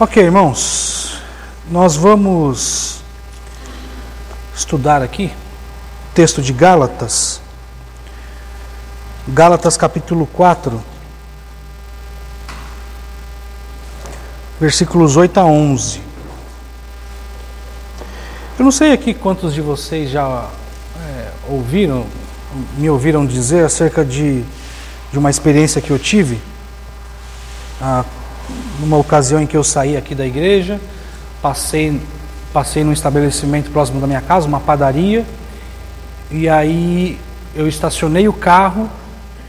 Ok, irmãos, nós vamos estudar aqui o texto de Gálatas, Gálatas capítulo 4, versículos 8 a 11. Eu não sei aqui quantos de vocês já é, ouviram, me ouviram dizer acerca de, de uma experiência que eu tive. Ah, numa ocasião em que eu saí aqui da igreja, passei, passei num estabelecimento próximo da minha casa, uma padaria, e aí eu estacionei o carro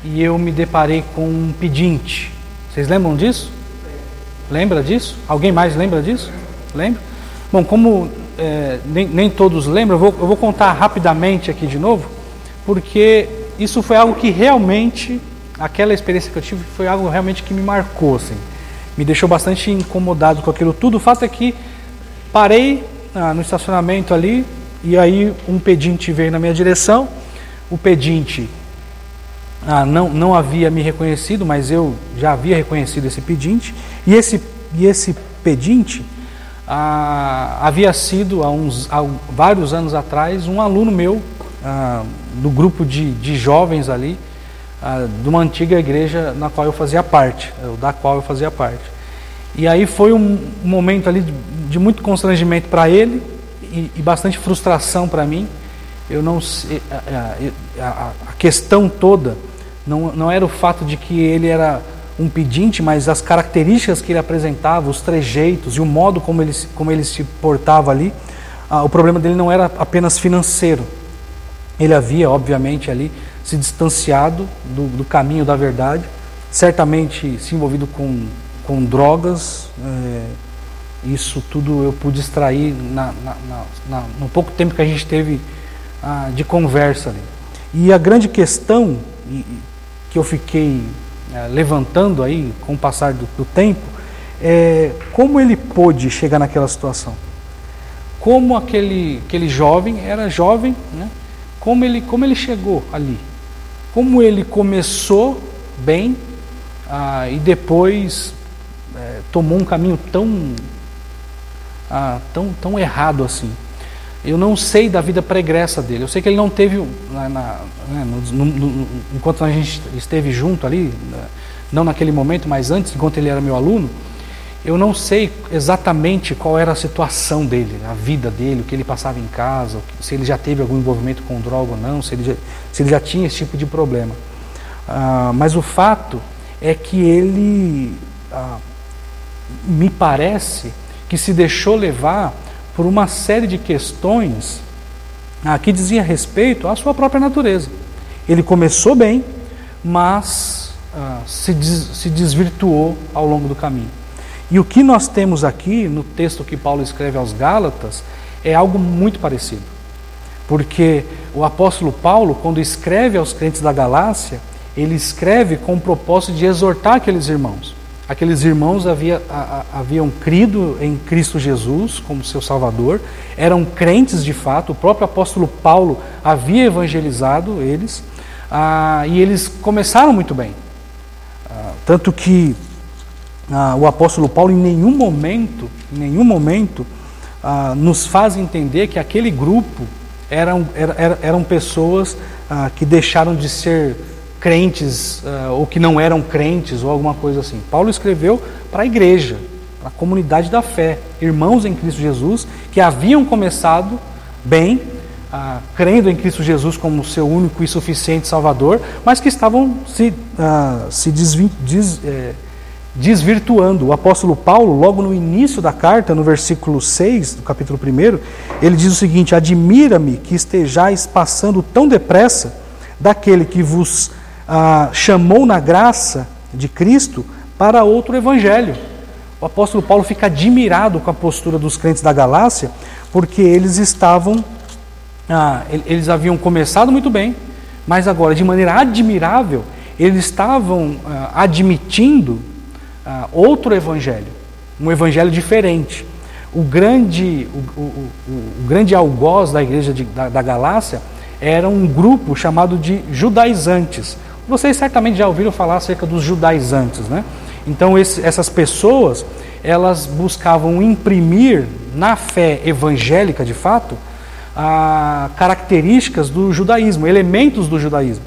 e eu me deparei com um pedinte. Vocês lembram disso? Lembra disso? Alguém mais lembra disso? Lembra? Bom, como é, nem, nem, todos lembram, eu vou, eu vou contar rapidamente aqui de novo, porque isso foi algo que realmente, aquela experiência que eu tive, foi algo realmente que me marcou. Assim me deixou bastante incomodado com aquilo tudo. O fato é que parei ah, no estacionamento ali e aí um pedinte veio na minha direção. O pedinte ah, não, não havia me reconhecido, mas eu já havia reconhecido esse pedinte. E esse, e esse pedinte ah, havia sido, há, uns, há vários anos atrás, um aluno meu ah, do grupo de, de jovens ali de uma antiga igreja na qual eu fazia parte, da qual eu fazia parte. E aí foi um momento ali de, de muito constrangimento para ele e, e, bastante frustração para mim. Eu não a, a, a, questão toda não, não era o fato de que ele era um pedinte, mas as características que ele apresentava, os trejeitos e o modo como ele, como ele se portava ali. Ah, o problema dele não era apenas financeiro. Ele havia, obviamente, ali se distanciado do, do caminho da verdade, certamente se envolvido com, com drogas. É, isso tudo eu pude extrair na, na, na, no pouco tempo que a gente teve ah, de conversa ali. E a grande questão que eu fiquei ah, levantando aí com o passar do, do tempo é como ele pôde chegar naquela situação. Como aquele, aquele jovem, era jovem, né? como, ele, como ele chegou ali como ele começou bem ah, e depois é, tomou um caminho tão, ah, tão, tão errado assim. Eu não sei da vida pregressa dele. Eu sei que ele não teve, na, na, né, no, no, enquanto a gente esteve junto ali, né, não naquele momento, mas antes, enquanto ele era meu aluno, eu não sei exatamente qual era a situação dele, a vida dele, o que ele passava em casa, se ele já teve algum envolvimento com droga ou não, se ele já, se ele já tinha esse tipo de problema. Ah, mas o fato é que ele, ah, me parece, que se deixou levar por uma série de questões ah, que dizia respeito à sua própria natureza. Ele começou bem, mas ah, se, des, se desvirtuou ao longo do caminho. E o que nós temos aqui no texto que Paulo escreve aos Gálatas é algo muito parecido. Porque o apóstolo Paulo, quando escreve aos crentes da Galácia, ele escreve com o propósito de exortar aqueles irmãos. Aqueles irmãos havia, a, a, haviam crido em Cristo Jesus como seu Salvador, eram crentes de fato, o próprio apóstolo Paulo havia evangelizado eles, ah, e eles começaram muito bem. Ah, tanto que ah, o apóstolo Paulo em nenhum momento, em nenhum momento, ah, nos faz entender que aquele grupo eram, eram, eram pessoas ah, que deixaram de ser crentes ah, ou que não eram crentes ou alguma coisa assim. Paulo escreveu para a igreja, para a comunidade da fé, irmãos em Cristo Jesus que haviam começado bem, ah, crendo em Cristo Jesus como seu único e suficiente Salvador, mas que estavam se, ah, se eh, desvirtuando. O apóstolo Paulo, logo no início da carta, no versículo 6 do capítulo 1, ele diz o seguinte: Admira-me que estejais passando tão depressa daquele que vos ah, chamou na graça de Cristo para outro evangelho. O apóstolo Paulo fica admirado com a postura dos crentes da Galácia, porque eles estavam, ah, eles haviam começado muito bem, mas agora, de maneira admirável, eles estavam ah, admitindo ah, outro evangelho, um evangelho diferente. O grande, o, o, o, o grande algoz da igreja de, da, da Galácia era um grupo chamado de judaizantes. Vocês certamente já ouviram falar acerca dos judaizantes, né? Então esse, essas pessoas elas buscavam imprimir na fé evangélica, de fato, a, características do judaísmo, elementos do judaísmo,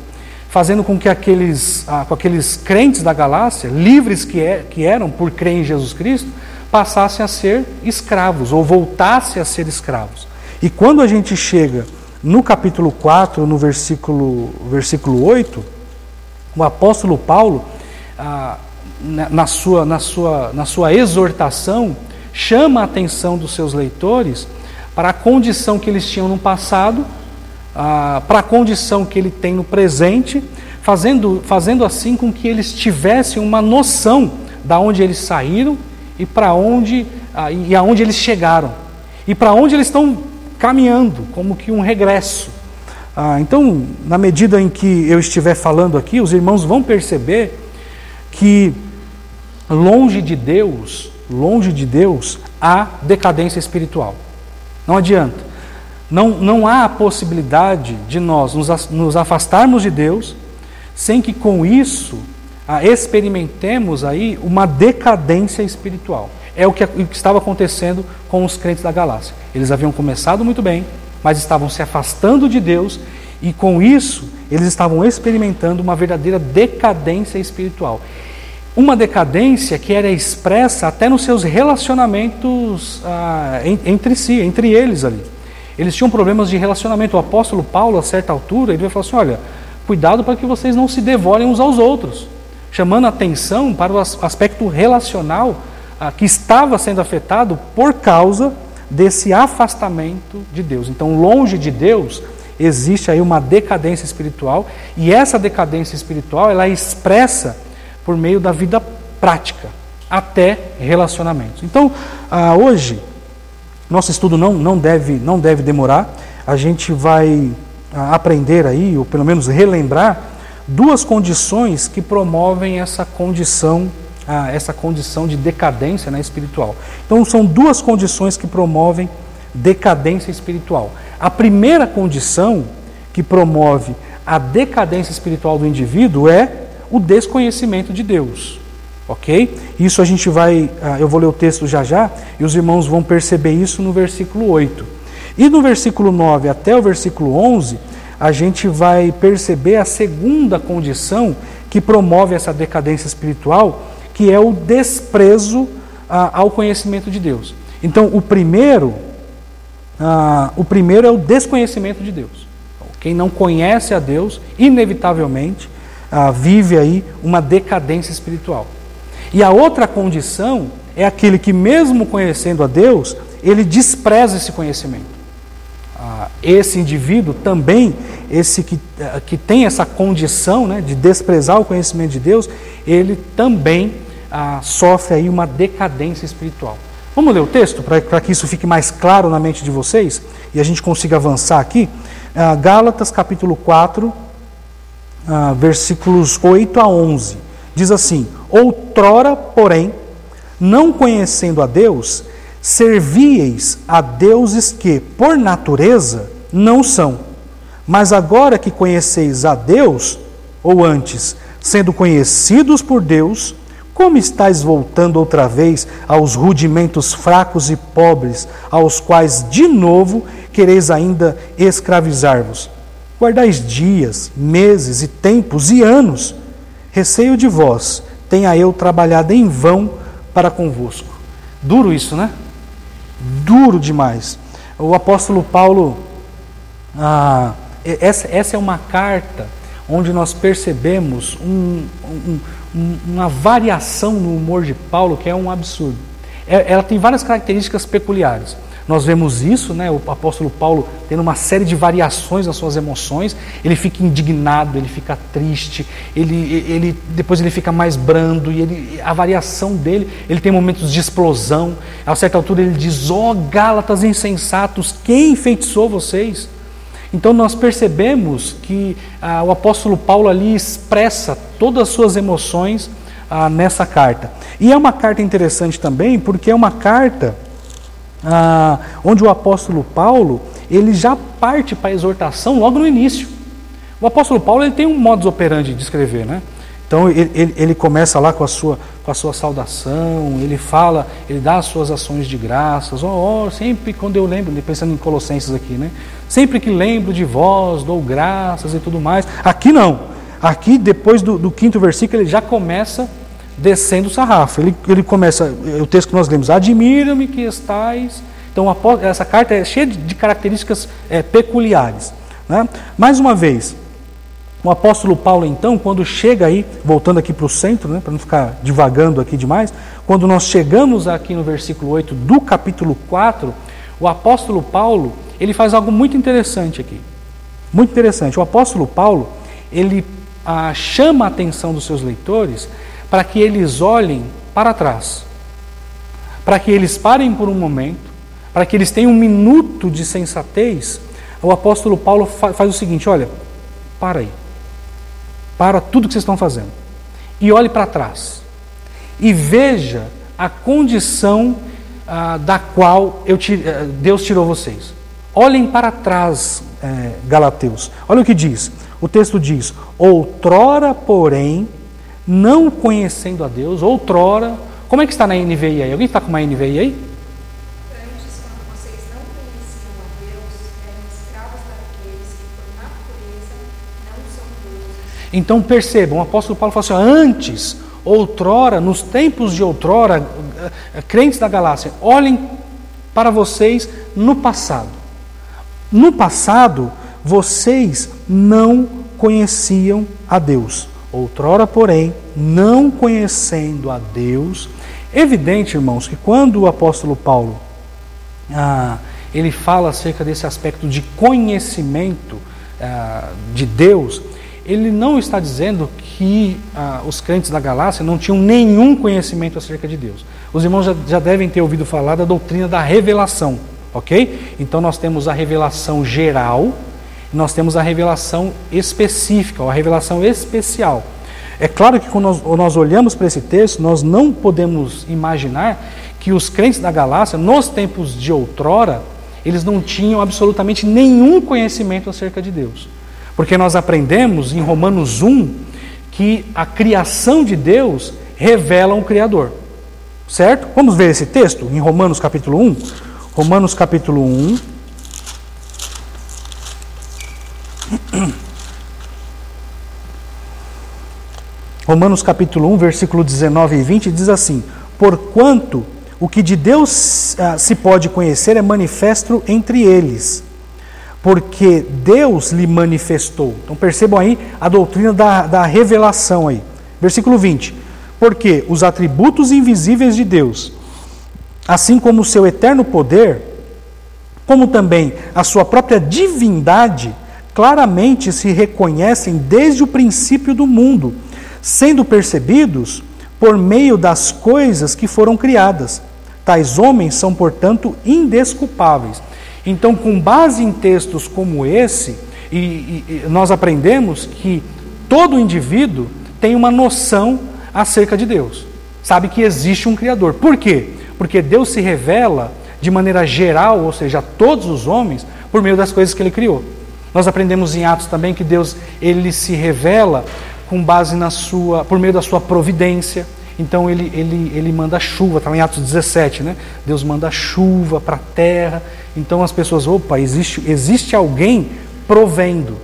fazendo com que aqueles, a, com aqueles crentes da Galácia, livres que, é, que eram por crer em Jesus Cristo, passassem a ser escravos ou voltassem a ser escravos. E quando a gente chega no capítulo 4, no versículo, versículo 8, o apóstolo Paulo, ah, na, sua, na, sua, na sua exortação, chama a atenção dos seus leitores para a condição que eles tinham no passado, ah, para a condição que ele tem no presente, fazendo, fazendo assim com que eles tivessem uma noção da onde eles saíram e para onde ah, e aonde eles chegaram e para onde eles estão caminhando, como que um regresso. Ah, então, na medida em que eu estiver falando aqui, os irmãos vão perceber que longe de Deus, longe de Deus, há decadência espiritual. Não adianta. Não, não há a possibilidade de nós nos, afastarmos de Deus sem que com isso ah, experimentemos aí uma decadência espiritual. É o que, o que estava acontecendo com os crentes da Galácia. Eles haviam começado muito bem, mas estavam se afastando de Deus e com isso eles estavam experimentando uma verdadeira decadência espiritual. Uma decadência que era expressa até nos seus relacionamentos ah, entre si, entre eles ali. Eles tinham problemas de relacionamento. O apóstolo Paulo, a certa altura, ele vai falar assim: olha, cuidado para que vocês não se devorem uns aos outros, chamando atenção para o aspecto relacional ah, que estava sendo afetado por causa desse afastamento de Deus. Então, longe de Deus, existe aí uma decadência espiritual, e essa decadência espiritual ela é expressa por meio da vida prática, até relacionamentos. Então, ah, hoje, nosso estudo não, não, deve, não deve demorar, a gente vai ah, aprender aí, ou pelo menos relembrar, duas condições que promovem essa condição a essa condição de decadência né, espiritual. Então, são duas condições que promovem decadência espiritual. A primeira condição que promove a decadência espiritual do indivíduo é o desconhecimento de Deus. Ok? Isso a gente vai, ah, eu vou ler o texto já já, e os irmãos vão perceber isso no versículo 8. E no versículo 9 até o versículo 11, a gente vai perceber a segunda condição que promove essa decadência espiritual, que é o desprezo ah, ao conhecimento de Deus. Então, o primeiro, ah, o primeiro é o desconhecimento de Deus. Quem não conhece a Deus, inevitavelmente, ah, vive aí uma decadência espiritual. E a outra condição é aquele que, mesmo conhecendo a Deus, ele despreza esse conhecimento. Ah, esse indivíduo também, esse que, ah, que tem essa condição né, de desprezar o conhecimento de Deus, ele também ah, sofre aí uma decadência espiritual. Vamos ler o texto para que isso fique mais claro na mente de vocês e a gente consiga avançar aqui. Ah, Gálatas capítulo 4, ah, versículos 8 a 11. Diz assim: Outrora, porém, não conhecendo a Deus, servieis a deuses que, por natureza, não são. Mas agora que conheceis a Deus, ou antes, sendo conhecidos por Deus, como estáis voltando outra vez aos rudimentos fracos e pobres, aos quais de novo quereis ainda escravizar-vos? Guardais dias, meses e tempos e anos. Receio de vós, tenha eu trabalhado em vão para convosco. Duro isso, né? Duro demais. O apóstolo Paulo, ah, essa, essa é uma carta onde nós percebemos um, um uma variação no humor de Paulo que é um absurdo. É, ela tem várias características peculiares. Nós vemos isso, né, o apóstolo Paulo tendo uma série de variações nas suas emoções. Ele fica indignado, ele fica triste, ele, ele depois ele fica mais brando e ele, a variação dele, ele tem momentos de explosão. A certa altura ele diz: "Ó oh, Gálatas insensatos, quem enfeitiçou vocês?" Então nós percebemos que ah, o apóstolo Paulo ali expressa todas as suas emoções ah, nessa carta. E é uma carta interessante também, porque é uma carta ah, onde o apóstolo Paulo ele já parte para a exortação logo no início. O apóstolo Paulo ele tem um modus operandi de escrever, né? Então ele, ele, ele, começa lá com a, sua, com a sua saudação, ele fala, ele dá as suas ações de graças. Oh, oh, sempre quando eu lembro, pensando em Colossenses aqui, né? Sempre que lembro de vós, dou graças e tudo mais. Aqui não. Aqui, depois do, do quinto versículo, ele já começa descendo o sarrafo. Ele, ele começa, o texto que nós lemos, admira-me que estáis. Então, essa carta é cheia de características é, peculiares. Né? Mais uma vez, o apóstolo Paulo, então, quando chega aí, voltando aqui para o centro, né, para não ficar divagando aqui demais, quando nós chegamos aqui no versículo 8 do capítulo 4, o apóstolo Paulo, ele faz algo muito interessante aqui. Muito interessante. O apóstolo Paulo, ele ah, chama a atenção dos seus leitores para que eles olhem para trás, para que eles parem por um momento, para que eles tenham um minuto de sensatez. O apóstolo Paulo faz o seguinte: olha, para aí para tudo que vocês estão fazendo e olhe para trás e veja a condição ah, da qual eu, eh, Deus tirou vocês. Olhem para trás, é, Galateus. Olha o que diz. O texto diz: Outrora, porém, não conhecendo a Deus, outrora. Como é que está na NVI aí? Alguém está com uma NVI aí? Então percebam, o apóstolo Paulo fala assim: antes, outrora, nos tempos de outrora, eh, crentes da Galácia, olhem para vocês no passado. No passado, vocês não conheciam a Deus. Outrora, porém, não conhecendo a Deus, evidente, irmãos, que quando o apóstolo Paulo ah, ele fala acerca desse aspecto de conhecimento ah, de Deus, ele não está dizendo que ah, os crentes da Galácia não tinham nenhum conhecimento acerca de Deus. Os irmãos já, já devem ter ouvido falar da doutrina da revelação, ok? Então nós temos a revelação geral, nós temos a revelação específica, ou a revelação especial. É claro que quando nós, nós olhamos para esse texto, nós não podemos imaginar que os crentes da Galácia, nos tempos de outrora, eles não tinham absolutamente nenhum conhecimento acerca de Deus. Porque nós aprendemos em Romanos 1 que a criação de Deus revela um Criador. Certo? Vamos ver esse texto em Romanos capítulo 1. Romanos capítulo 1. Romanos capítulo 1, versículo 19 e 20 diz assim: Porquanto o que de Deus ah, se pode conhecer é manifesto entre eles porque Deus lhe manifestou. Então percebam aí a doutrina da, da revelação aí. Versículo 20. Porque os atributos invisíveis de Deus, assim como o seu eterno poder, como também a sua própria divindade, claramente se reconhecem desde o princípio do mundo, sendo percebidos por meio das coisas que foram criadas. Tais homens são, portanto, indesculpáveis. Então, com base em textos como esse, e, e, nós aprendemos que todo indivíduo tem uma noção acerca de Deus. Sabe que existe um Criador. Por quê? Porque Deus se revela de maneira geral, ou seja, a todos os homens, por meio das coisas que Ele criou. Nós aprendemos em Atos também que Deus ele se revela com base na sua, por meio da sua providência. Então ele, ele, ele manda chuva, está em Atos 17, né? Deus manda chuva para a terra. Então as pessoas, opa, existe, existe alguém provendo,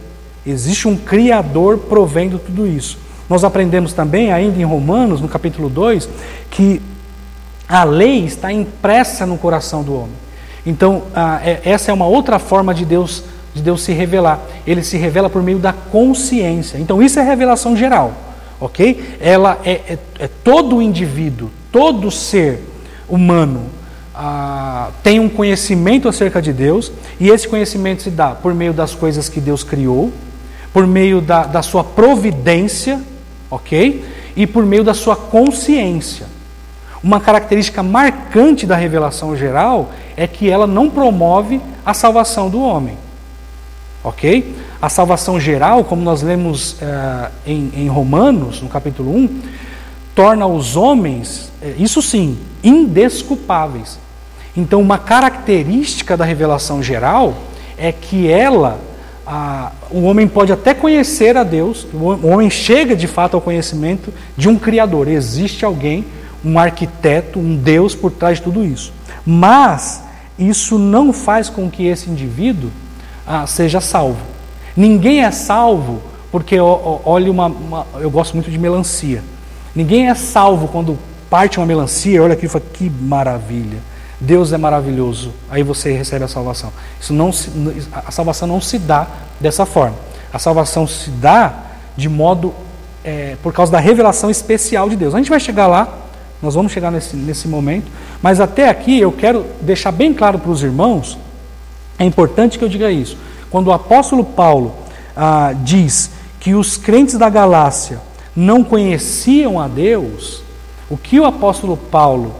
existe um Criador provendo tudo isso. Nós aprendemos também, ainda em Romanos, no capítulo 2, que a lei está impressa no coração do homem. Então, é, essa é uma outra forma de Deus, de Deus se revelar. Ele se revela por meio da consciência. Então, isso é revelação geral ok? Ela é, é, é todo indivíduo, todo ser humano ah, tem um conhecimento acerca de Deus e esse conhecimento se dá por meio das coisas que Deus criou, por meio da, da sua providência, ok? E por meio da sua consciência. Uma característica marcante da revelação geral é que ela não promove a salvação do homem, ok? A salvação geral, como nós lemos uh, em, em, Romanos, no capítulo 1, torna os homens, eh, isso sim, indesculpáveis. Então, uma característica da revelação geral é que ela o homem pode até conhecer a Deus, o homem chega de fato ao conhecimento de um Criador. Existe alguém, um arquiteto, um Deus por trás de tudo isso. Mas isso não faz com que esse indivíduo ah, seja salvo. Ninguém é salvo porque, olha, uma, uma, eu gosto muito de melancia. Ninguém é salvo quando parte uma melancia, olha aqui e fala, que maravilha. Deus é maravilhoso. Aí você recebe a salvação. Isso não se, a salvação não se dá dessa forma. A salvação se dá de modo é, por causa da revelação especial de Deus. A gente vai chegar lá, nós vamos chegar nesse, nesse momento, mas até aqui eu quero deixar bem claro para os irmãos, é importante que eu diga isso. Quando o apóstolo Paulo ah, diz que os crentes da Galácia não conheciam a Deus, o que o apóstolo Paulo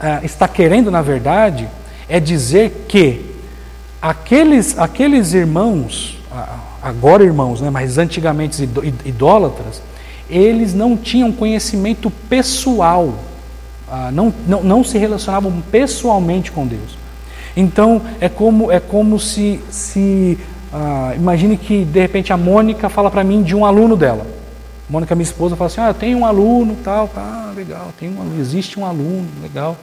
ah, está querendo, na verdade, é dizer que aqueles, aqueles irmãos, agora irmãos, né, mas antigamente idólatras, eles não tinham conhecimento pessoal, ah, não, não, não se relacionavam pessoalmente com Deus. Então é como, é como se, se ah, imagine que de repente a Mônica fala para mim de um aluno dela. Mônica, minha esposa, fala assim: Ah, eu tenho um aluno, tal, ah, legal, tem um, existe um aluno, legal.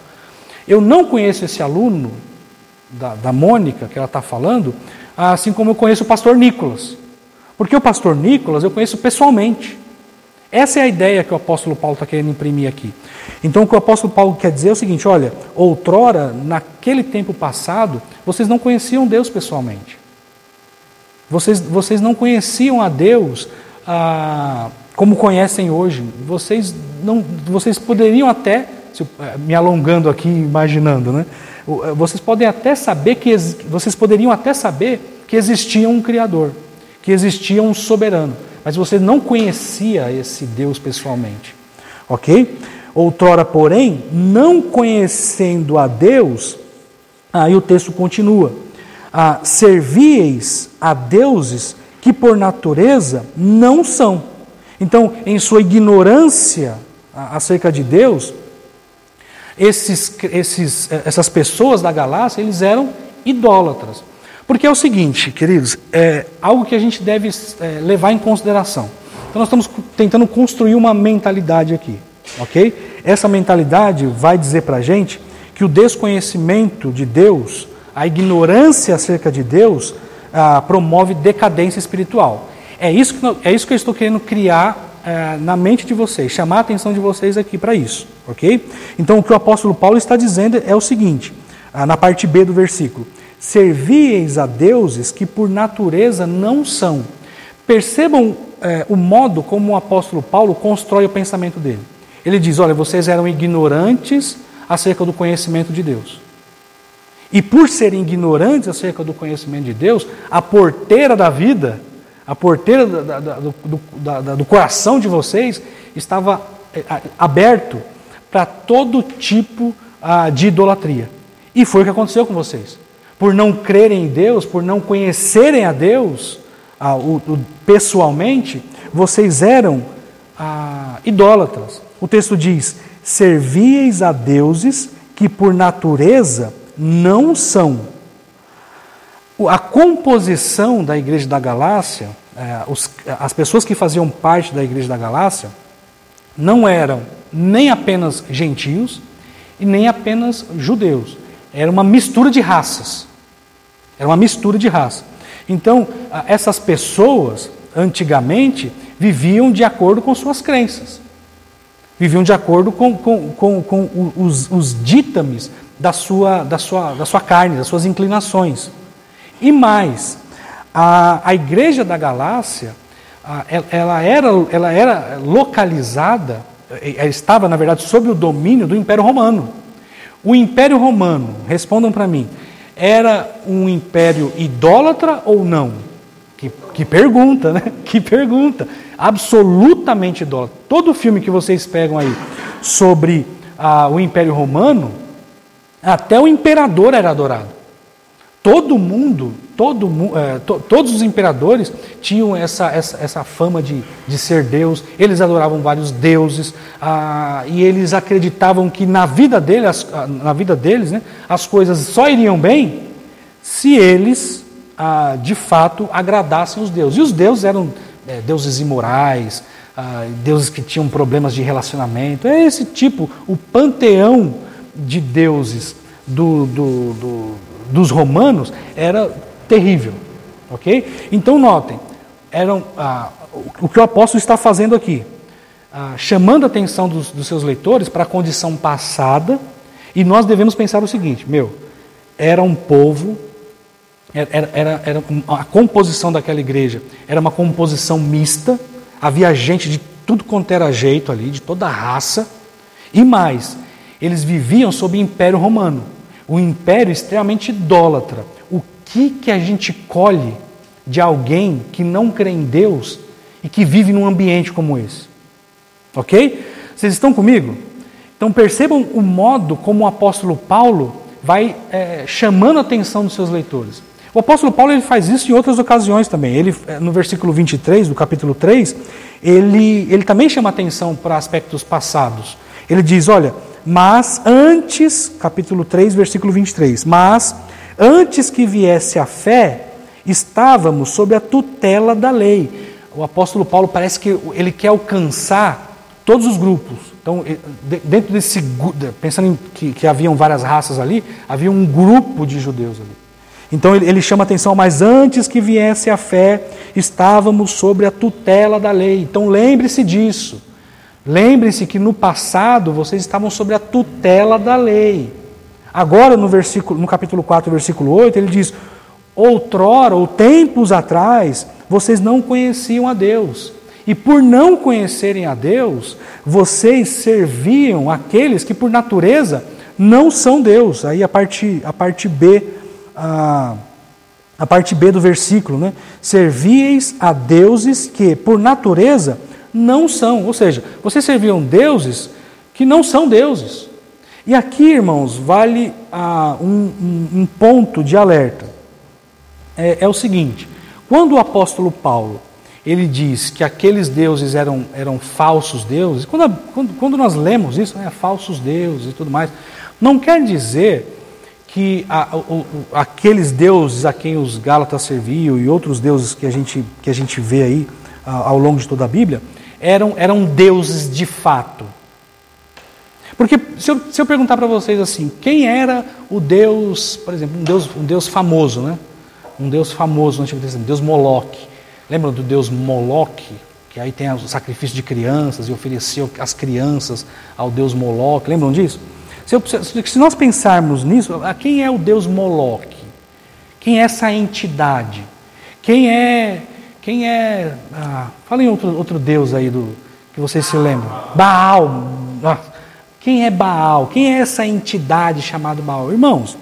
Eu não conheço esse aluno da, da Mônica, que ela está falando, assim como eu conheço o pastor Nicolas. Porque o pastor Nicolas eu conheço pessoalmente. Essa é a ideia que o apóstolo Paulo está querendo imprimir aqui. Então, o que o apóstolo Paulo quer dizer é o seguinte: olha, outrora, naquele tempo passado, vocês não conheciam Deus pessoalmente. Vocês, vocês não conheciam a Deus ah, como conhecem hoje. Vocês, não, vocês poderiam até eh, me alongando aqui, imaginando, né? Eh, vocês podem até saber que vocês poderiam até saber que existia um criador, que existia um soberano, mas você não conhecia esse Deus pessoalmente. OK? Outrora, porém, não conhecendo a Deus, aí o texto continua: ah, servieis a deuses que por natureza não são. Então, em sua ignorância acerca de Deus, esses, esses, eh, essas pessoas da galáxia, eles eram idólatras. Porque é o seguinte, queridos, é algo que a gente deve é, levar em consideração. Então nós estamos tentando construir uma mentalidade aqui, ok? Essa mentalidade vai dizer para a gente que o desconhecimento de Deus, a ignorância acerca de Deus, ah, promove decadência espiritual. É isso, que, é isso que eu estou querendo criar é, na mente de vocês, chamar a atenção de vocês aqui para isso, ok? Então o que o apóstolo Paulo está dizendo é o seguinte, ah, na parte B do versículo: Servieis a deuses que por natureza não são. Percebam é, o modo como o apóstolo Paulo constrói o pensamento dele. Ele diz: Olha, vocês eram ignorantes acerca do conhecimento de Deus. E por serem ignorantes acerca do conhecimento de Deus, a porteira da vida a porteira da, da, do, da, do coração de vocês estava eh, aberto para todo tipo ah, de idolatria. E foi o que aconteceu com vocês. Por não crerem em Deus, por não conhecerem a Deus ah, o, o, pessoalmente, vocês eram ah, idólatras. O texto diz: Servieis a deuses que por natureza não são a composição da igreja da Galácia, é, os, as pessoas que faziam parte da igreja da Galácia, não eram nem apenas gentios e nem apenas judeus. Era uma mistura de raças. Era uma mistura de raça. Então, essas pessoas, antigamente, viviam de acordo com suas crenças. Viviam de acordo com, com, com, com os, os dítames da sua, da, sua, da sua carne, das suas inclinações. E mais, a, a igreja da Galácia, a, ela, era, ela era localizada, estava, na verdade, sob o domínio do Império Romano. O Império Romano, respondam para mim, era um império idólatra ou não? Que, que pergunta, né? Que pergunta. Absolutamente idólatra. Todo filme que vocês pegam aí sobre ah, o Império Romano, até o imperador era adorado. Todo mundo, todo, é, to, todos os imperadores tinham essa, essa, essa fama de, de ser Deus, eles adoravam vários deuses, ah, e eles acreditavam que na vida, deles, na vida deles né, as coisas só iriam bem se eles ah, de fato agradassem os deuses. E os deuses eram é, deuses imorais, ah, deuses que tinham problemas de relacionamento. É esse tipo, o panteão de deuses do, do, do, dos romanos era terrível. Ok? Então notem, eram, ah, o que o apóstolo está fazendo aqui, ah, chamando a atenção dos, dos seus leitores para a condição passada, e nós devemos pensar o seguinte: meu, era um povo, era, era, era a composição daquela igreja era uma composição mista, havia gente de tudo quanto era jeito ali, de toda raça, e mais, eles viviam sob o Império Romano, um império extremamente idólatra. O que, que a gente colhe de alguém que não crê em Deus e que vive num ambiente como esse? Ok? Vocês estão comigo? Então percebam o modo como o apóstolo Paulo vai é, chamando a atenção dos seus leitores. O apóstolo Paulo ele faz isso em outras ocasiões também. Ele, é, no versículo 23 do capítulo 3, ele, ele também chama atenção para aspectos passados. Ele diz: Olha, mas antes, capítulo 3, versículo 23, mas antes que viesse a fé, estávamos sob a tutela da lei. O apóstolo Paulo parece que ele quer alcançar todos os grupos. Então, dentro desse pensando que, que haviam várias raças ali, havia um grupo de judeus ali. Então ele, ele chama atenção, mas antes que viesse a fé, estávamos sobre a tutela da lei. Então lembre-se disso. Lembre-se que no passado vocês estavam sobre a tutela da lei. Agora, no, versículo, no capítulo 4, versículo 8, ele diz: Outrora, ou tempos atrás, vocês não conheciam a Deus. E por não conhecerem a Deus, vocês serviam aqueles que, por natureza, não são Deus. Aí a parte, a parte B a, a parte B do versículo, né? Servieis a deuses que, por natureza, não são. Ou seja, vocês serviam deuses que não são deuses. E aqui, irmãos, vale ah, um, um, um, ponto de alerta. É, é, o seguinte: quando o apóstolo Paulo ele diz que aqueles deuses eram, eram falsos deuses, quando, quando, quando nós lemos isso, né, falsos deuses e tudo mais, não quer dizer que a, o, aqueles deuses a quem os Gálatas serviam e outros deuses que a gente, que a gente vê aí a, ao longo de toda a Bíblia eram, eram deuses de fato. Porque se eu, se eu perguntar para vocês assim, quem era o Deus, por exemplo, um Deus, um Deus famoso, né? Um Deus famoso no Antigo Testamento, Deus Moloque. Lembram do Deus Moloque? Que aí tem o sacrifício de crianças e ofereceu as crianças ao Deus Moloque. Lembram disso? Se, eu, se nós pensarmos nisso, quem é o Deus Moloque? Quem é essa entidade? Quem é. Quem é. Ah, fala em outro, outro Deus aí do, que vocês se lembram. Baal. Quem é Baal? Quem é essa entidade chamada Baal? Irmãos,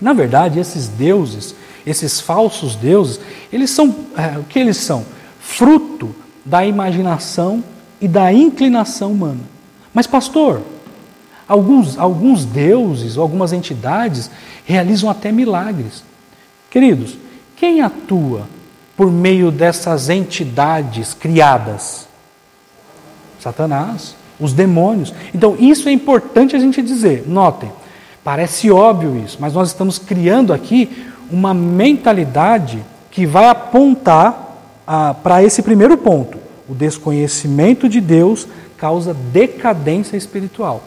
na verdade, esses deuses, esses falsos deuses, eles são. É, o que eles são? Fruto da imaginação e da inclinação humana. Mas, pastor, Alguns, alguns deuses, algumas entidades realizam até milagres. Queridos, quem atua por meio dessas entidades criadas? Satanás, os demônios. Então, isso é importante a gente dizer. Notem, parece óbvio isso, mas nós estamos criando aqui uma mentalidade que vai apontar ah, para esse primeiro ponto. O desconhecimento de Deus causa decadência espiritual.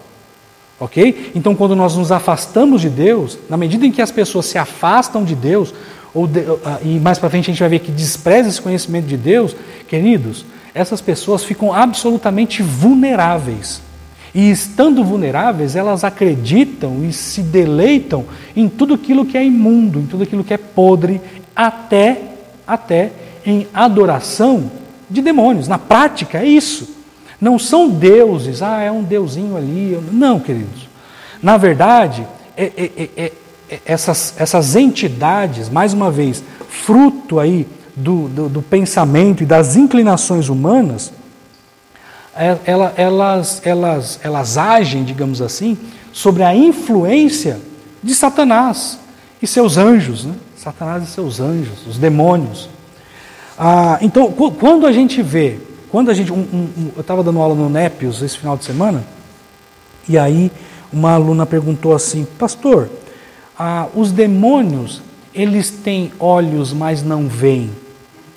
Ok? Então, quando nós nos afastamos de Deus, na medida em que as pessoas se afastam de Deus, ou de, uh, e mais para frente a gente vai ver que despreza esse conhecimento de Deus, queridos, essas pessoas ficam absolutamente vulneráveis. E estando vulneráveis, elas acreditam e se deleitam em tudo aquilo que é imundo, em tudo aquilo que é podre, até, até em adoração de demônios. Na prática, é isso. Não são deuses, ah, é um deusinho ali. Não, queridos. Na verdade, é, é, é, é, essas, essas entidades, mais uma vez, fruto aí do, do, do pensamento e das inclinações humanas, é, ela, elas, elas, elas agem, digamos assim, sobre a influência de Satanás e seus anjos, né? Satanás e seus anjos, os demônios. Ah, então, quando a gente vê quando a gente. Um, um, eu estava dando aula no Népios esse final de semana, e aí uma aluna perguntou assim, pastor, ah, os demônios, eles têm olhos, mas não veem.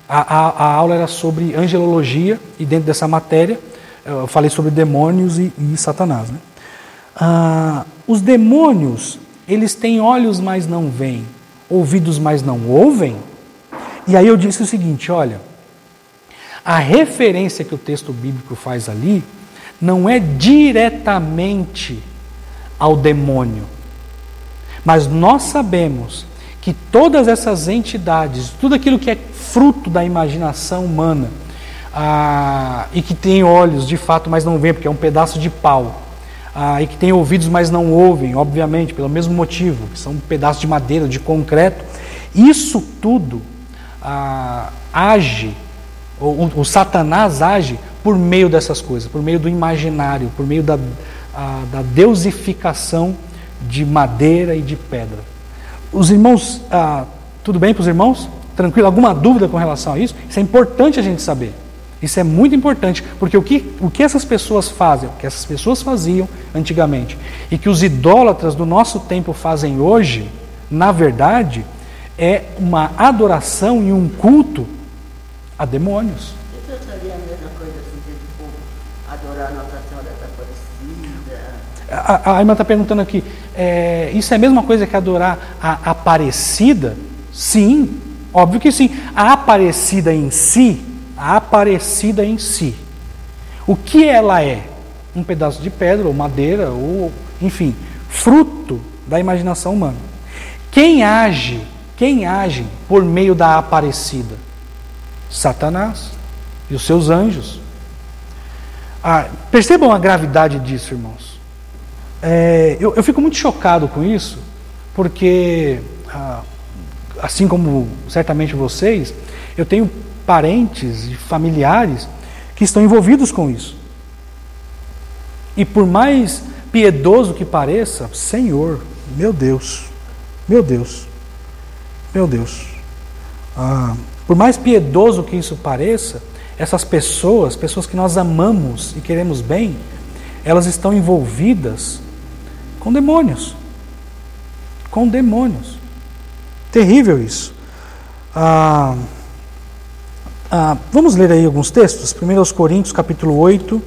A, a, a, aula era sobre angelologia, e dentro dessa matéria eu falei sobre demônios e, e Satanás. Né? Ah, os demônios, eles têm olhos, mas não veem, ouvidos, mas não ouvem. E aí eu disse o seguinte: olha, a referência que o texto bíblico faz ali não é diretamente ao demônio, mas nós sabemos que todas essas entidades, tudo aquilo que é fruto da imaginação humana, ah, e que tem olhos de fato, mas não vê, porque é um pedaço de pau, ah, e que tem ouvidos, mas não ouvem, obviamente, pelo mesmo motivo, que são um pedaço de madeira, de concreto, isso tudo ah, age, o, o, Satanás age por meio dessas coisas, por meio do imaginário, por meio da, a, da deusificação de madeira e de pedra. Os irmãos, ah, tudo bem para os irmãos? Tranquilo? Alguma dúvida com relação a isso? Isso é importante a gente saber. Isso é muito importante, porque o que, o que essas pessoas fazem, o que essas pessoas faziam antigamente, e que os idólatras do nosso tempo fazem hoje, na verdade, é uma adoração e um culto a demônios. Eu seria a mesma coisa assim, tipo, adorar Nossa Senhora da Aparecida. A, a irmã está perguntando aqui, é, isso é a mesma coisa que adorar a Aparecida? Sim, óbvio que sim. A Aparecida em si a Aparecida em si. O que ela é? Um pedaço de pedra ou madeira, ou, enfim, fruto da imaginação humana. Quem age, quem age por meio da Aparecida? Satanás e os seus anjos. Ah, percebam a gravidade disso, irmãos. É, eu, eu, fico muito chocado com isso, porque, ah, assim como certamente vocês, eu tenho parentes e familiares que estão envolvidos com isso. E por mais piedoso que pareça, Senhor, meu Deus, meu Deus, meu Deus. Ah, por mais piedoso que isso pareça, essas pessoas, pessoas que nós amamos e queremos bem, elas estão envolvidas com demônios. Com demônios. Terrível isso. Ah, ah, vamos ler aí alguns textos? 1 Coríntios, capítulo 8.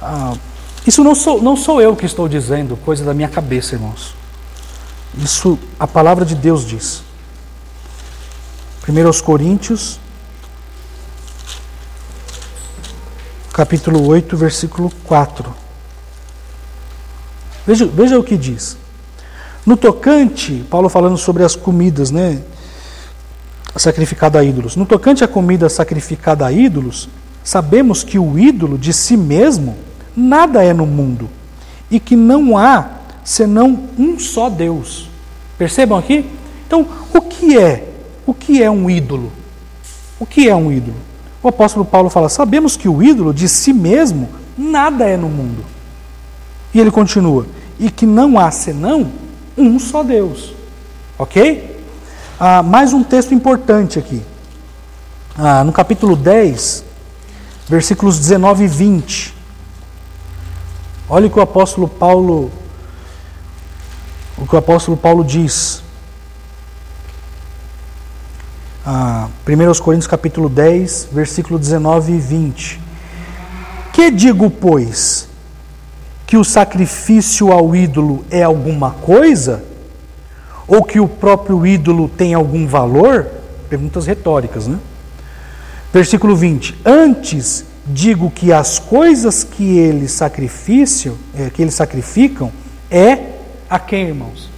Ah, isso não sou, não sou eu que estou dizendo, coisa da minha cabeça, irmãos. Isso a palavra de Deus diz. 1 Coríntios, capítulo 8, versículo 4. Veja, veja o que diz. No tocante, Paulo falando sobre as comidas, né? sacrificada a ídolos. No tocante à comida sacrificada a ídolos, sabemos que o ídolo de si mesmo nada é no mundo e que não há senão um só Deus. Percebam aqui? Então, o que é? O que é um ídolo? O que é um ídolo? O apóstolo Paulo fala: sabemos que o ídolo de si mesmo nada é no mundo. E ele continua: e que não há senão um só Deus. Ok? Ah, mais um texto importante aqui. Ah, no capítulo 10, versículos 19 e 20. Olha o que o apóstolo Paulo o que o apóstolo Paulo diz. Ah, 1 Coríntios capítulo 10, versículo 19 e 20. Que digo, pois, que o sacrifício ao ídolo é alguma coisa? Ou que o próprio ídolo tem algum valor? Perguntas retóricas, né? Versículo 20: Antes digo que as coisas que eles sacrificam, é, que eles sacrificam, é a quem, irmãos?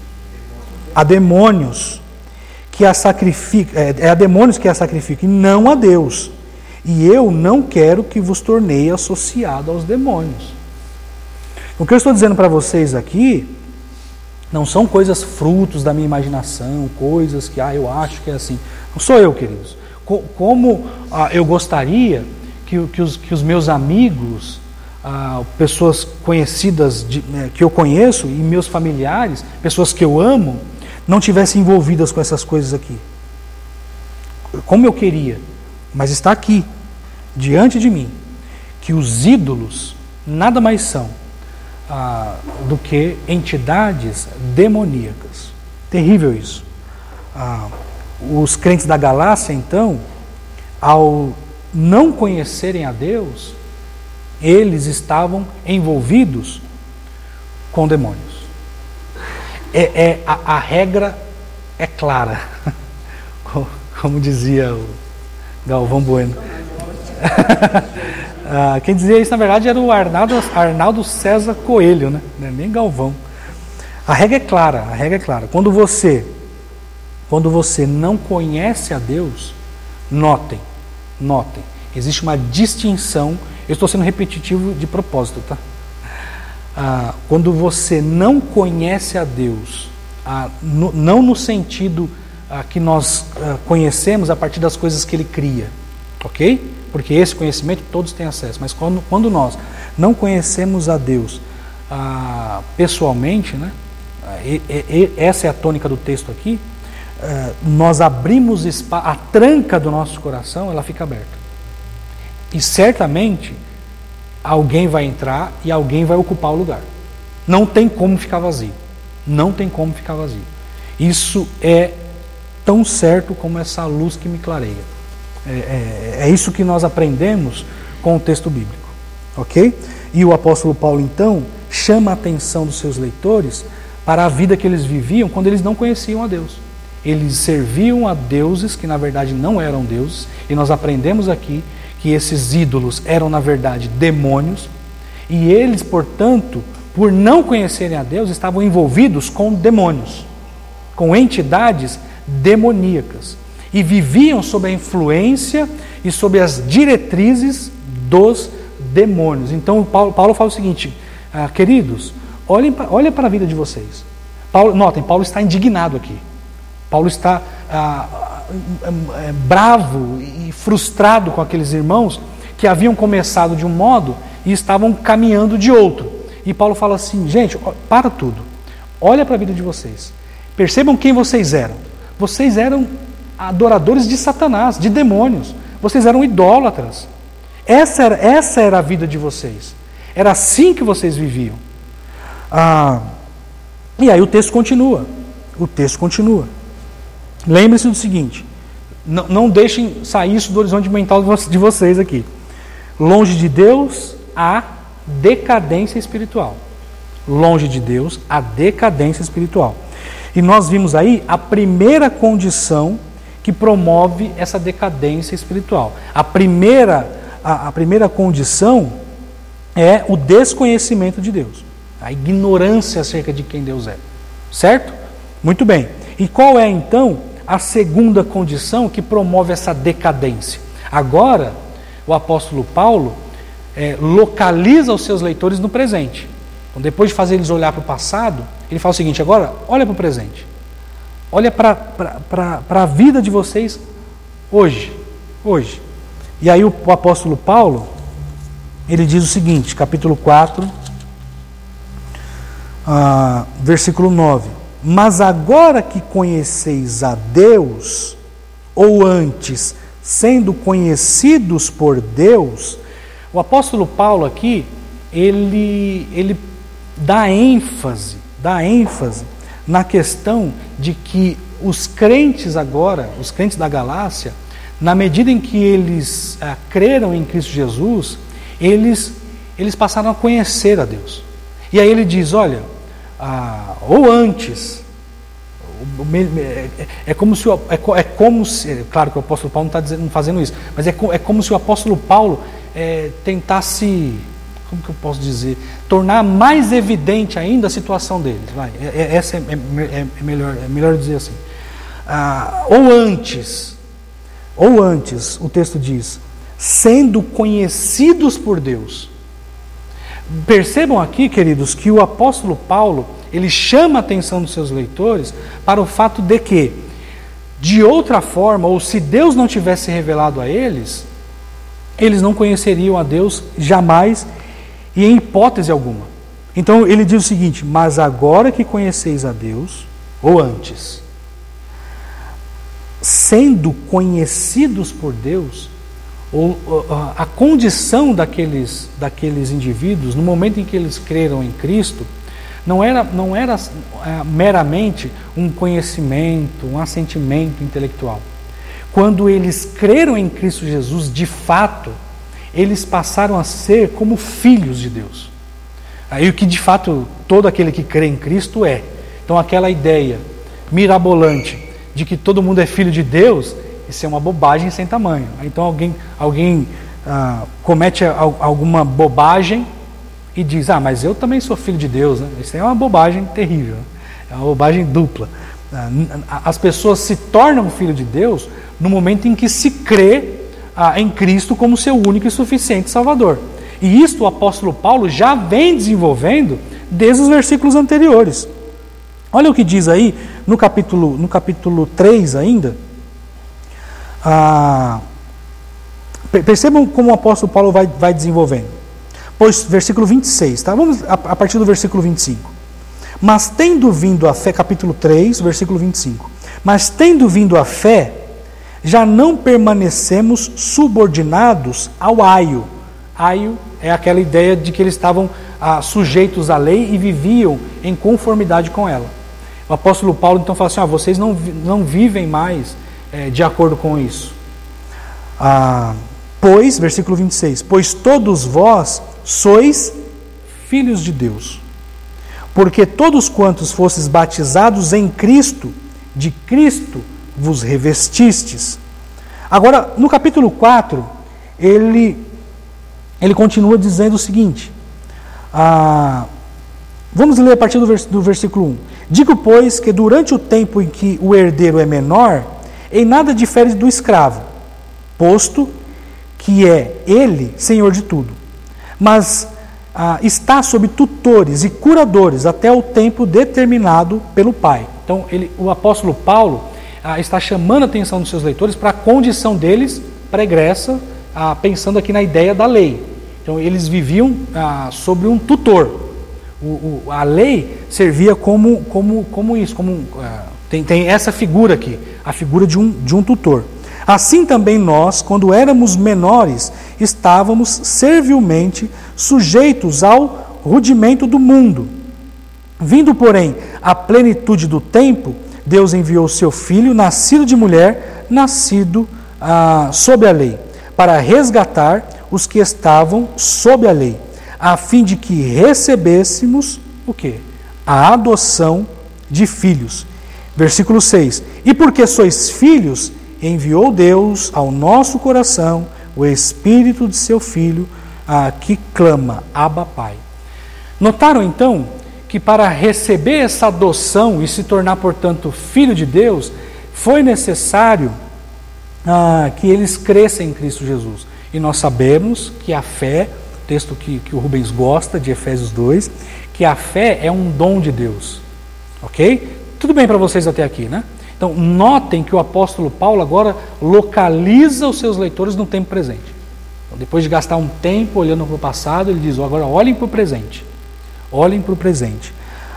A demônios que a sacrificam, é, é a demônios que a sacrificam, e não a Deus. E eu não quero que vos tornei associado aos demônios. O que eu estou dizendo para vocês aqui não são coisas frutos da minha imaginação, coisas que ah, eu acho que é assim. Não sou eu, queridos. Como ah, eu gostaria que, que, os, que os meus amigos, ah, pessoas conhecidas de, né, que eu conheço e meus familiares, pessoas que eu amo, não tivessem envolvidas com essas coisas aqui. Como eu queria, mas está aqui, diante de mim, que os ídolos nada mais são do que entidades demoníacas. Terrível isso. Ah, os crentes da Galácia, então, ao não conhecerem a Deus, eles estavam envolvidos com demônios. É, é a, a, regra é clara, como dizia o Galvão Bueno. ah, quem dizia isso, na verdade, era o Arnaldo, Arnaldo César Coelho, né? É nem Galvão. A regra é clara, a regra é clara. Quando você, quando você não conhece a Deus, notem, notem, existe uma distinção. Eu estou sendo repetitivo de propósito, tá? Ah, quando você não conhece a Deus, ah, no, não no sentido ah, que nós ah, conhecemos a partir das coisas que Ele cria, ok? Porque esse conhecimento todos têm acesso, mas quando, quando nós não conhecemos a Deus ah, pessoalmente, né? E, e, essa é a tônica do texto aqui. Ah, nós abrimos a tranca do nosso coração, ela fica aberta. E certamente alguém vai entrar e alguém vai ocupar o lugar. Não tem como ficar vazio. Não tem como ficar vazio. Isso é tão certo como essa luz que me clareia. É, é, é isso que nós aprendemos com o texto bíblico. Ok? E o apóstolo Paulo, então, chama a atenção dos seus leitores para a vida que eles viviam quando eles não conheciam a Deus. Eles serviam a deuses que na verdade não eram deuses, e nós aprendemos aqui que esses ídolos eram, na verdade, demônios, e eles, portanto, por não conhecerem a Deus, estavam envolvidos com demônios, com entidades demoníacas, e viviam sob a influência e sob as diretrizes dos demônios. Então, Paulo, Paulo fala o seguinte, ah, queridos, olhem, olhem para a vida de vocês. Paulo, notem, Paulo está indignado aqui. Paulo está ah, é, bravo e frustrado com aqueles irmãos que haviam começado de um modo e estavam caminhando de outro. E Paulo fala assim: gente, para tudo, olha para a vida de vocês, percebam quem vocês eram. Vocês eram adoradores de Satanás, de demônios, vocês eram idólatras. Essa era, essa era a vida de vocês. Era assim que vocês viviam. Ah, e aí o texto continua. O texto continua. Lembre-se do seguinte: não, não deixem sair isso do horizonte mental de vocês aqui. Longe de Deus, há decadência espiritual. Longe de Deus, há decadência espiritual. E nós vimos aí a primeira condição que promove essa decadência espiritual. A primeira, a, a primeira condição é o desconhecimento de Deus, a ignorância acerca de quem Deus é. Certo? Muito bem. E qual é então a segunda condição que promove essa decadência. Agora, o apóstolo Paulo é, localiza os seus leitores no presente. Então, depois de fazer eles olhar para o passado, ele fala o seguinte: agora, olha para o presente. Olha para a vida de vocês hoje. Hoje. E aí, o, o apóstolo Paulo, ele diz o seguinte, capítulo 4, ah, versículo 9. Mas agora que conheceis a Deus, ou antes, sendo conhecidos por Deus, o apóstolo Paulo aqui, ele, ele dá ênfase, dá ênfase na questão de que os crentes agora, os crentes da Galácia, na medida em que eles ah, creram em Cristo Jesus, eles, eles passaram a conhecer a Deus. E aí ele diz: olha, ah, ou antes. É, como se é, é como se, é claro que o apóstolo Paulo não está fazendo isso, mas é, é como se o apóstolo Paulo é, tentasse, como que eu posso dizer, tornar mais evidente ainda a situação deles. Vai, é, é essa é, é, melhor, é melhor dizer assim. Ah, ou antes, ou antes, o texto diz, sendo conhecidos por Deus. Percebam aqui, queridos, que o apóstolo Paulo, ele chama a atenção dos seus leitores para o fato de que, de outra forma, ou se Deus não tivesse revelado a eles, eles não conheceriam a Deus jamais e em hipótese alguma. Então ele diz o seguinte: Mas agora que conheceis a Deus, ou antes, sendo conhecidos por Deus, ou, a condição daqueles, daqueles indivíduos, no momento em que eles creram em Cristo, Não era, não era é, meramente um conhecimento, um assentimento intelectual. Quando eles creram em Cristo Jesus, de fato, eles passaram a ser como filhos de Deus. Aí o que de fato todo aquele que crê em Cristo é. Então aquela ideia mirabolante de que todo mundo é filho de Deus, isso é uma bobagem sem tamanho. Então alguém, alguém ah, comete alguma bobagem e diz: Ah, mas eu também sou filho de Deus. Né? Isso é uma bobagem terrível, é uma bobagem dupla. Ah, as pessoas se tornam filho de Deus no momento em que se crê em Cristo como seu único e suficiente Salvador. E isto o apóstolo Paulo já vem desenvolvendo desde os versículos anteriores. Olha o que diz aí no capítulo, no capítulo 3 ainda. Ah, percebam como o apóstolo Paulo vai, vai desenvolvendo. Pois, versículo 26, tá? Vamos a, a partir do versículo 25. Mas tendo vindo a fé, capítulo 3, versículo 25. Mas tendo vindo a fé, já não permanecemos subordinados ao aio. Aio é aquela ideia de que eles estavam ah, sujeitos à lei e viviam em conformidade com ela. O apóstolo Paulo então fala assim: ah, vocês não, não vivem mais é, de acordo com isso. Ah, pois, versículo 26, pois todos vós sois filhos de Deus, porque todos quantos fostes batizados em Cristo, de Cristo vos revestistes. Agora, no capítulo 4, ele, ele continua dizendo o seguinte: ah, vamos ler a partir do, vers, do versículo 1. Digo, pois, que durante o tempo em que o herdeiro é menor, em nada difere do escravo, posto que é ele senhor de tudo, mas ah, está sob tutores e curadores até o tempo determinado pelo Pai. Então, ele, o apóstolo Paulo está chamando a atenção dos seus leitores para a condição deles pregressa, pensando aqui na ideia da lei. Então, eles viviam sobre um tutor. O, o, a lei servia como, como, como isso, como, tem, tem essa figura aqui, a figura de um, de um tutor. Assim também nós, quando éramos menores, estávamos servilmente sujeitos ao rudimento do mundo. Vindo, porém, à plenitude do tempo, Deus enviou seu filho, nascido de mulher, nascido ah, sob a lei, para resgatar os que estavam sob a lei, a fim de que recebêssemos o quê? A adoção de filhos. Versículo 6. E porque sois filhos, enviou Deus ao nosso coração o espírito de seu filho, ah, que clama: Abba, Pai. Notaram então que para receber essa adoção e se tornar, portanto, filho de Deus, foi necessário ah, que eles crescem em Cristo Jesus. E nós sabemos que a fé, texto que, que o Rubens gosta, de Efésios 2, que a fé é um dom de Deus. Ok? Tudo bem para vocês até aqui, né? Então, notem que o apóstolo Paulo agora localiza os seus leitores no tempo presente. Então, depois de gastar um tempo olhando para o passado, ele diz: agora olhem para o presente. Olhem para o presente.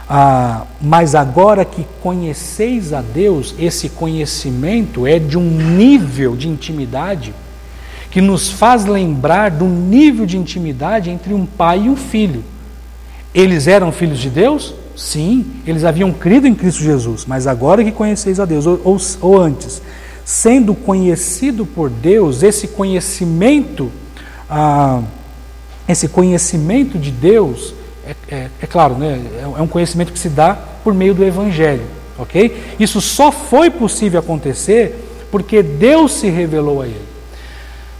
Ah, mas agora que conheceis a Deus, esse conhecimento é de um nível de intimidade que nos faz lembrar do nível de intimidade entre um pai e um filho. Eles eram filhos de Deus? Sim, eles haviam crido em Cristo Jesus, mas agora que conheceis a Deus, ou, ou, ou antes, sendo conhecido por Deus, esse conhecimento, ah, esse conhecimento de Deus é, é, é claro, né, é, é um conhecimento que se dá por meio do Evangelho, ok? Isso só foi possível acontecer porque Deus se revelou a ele.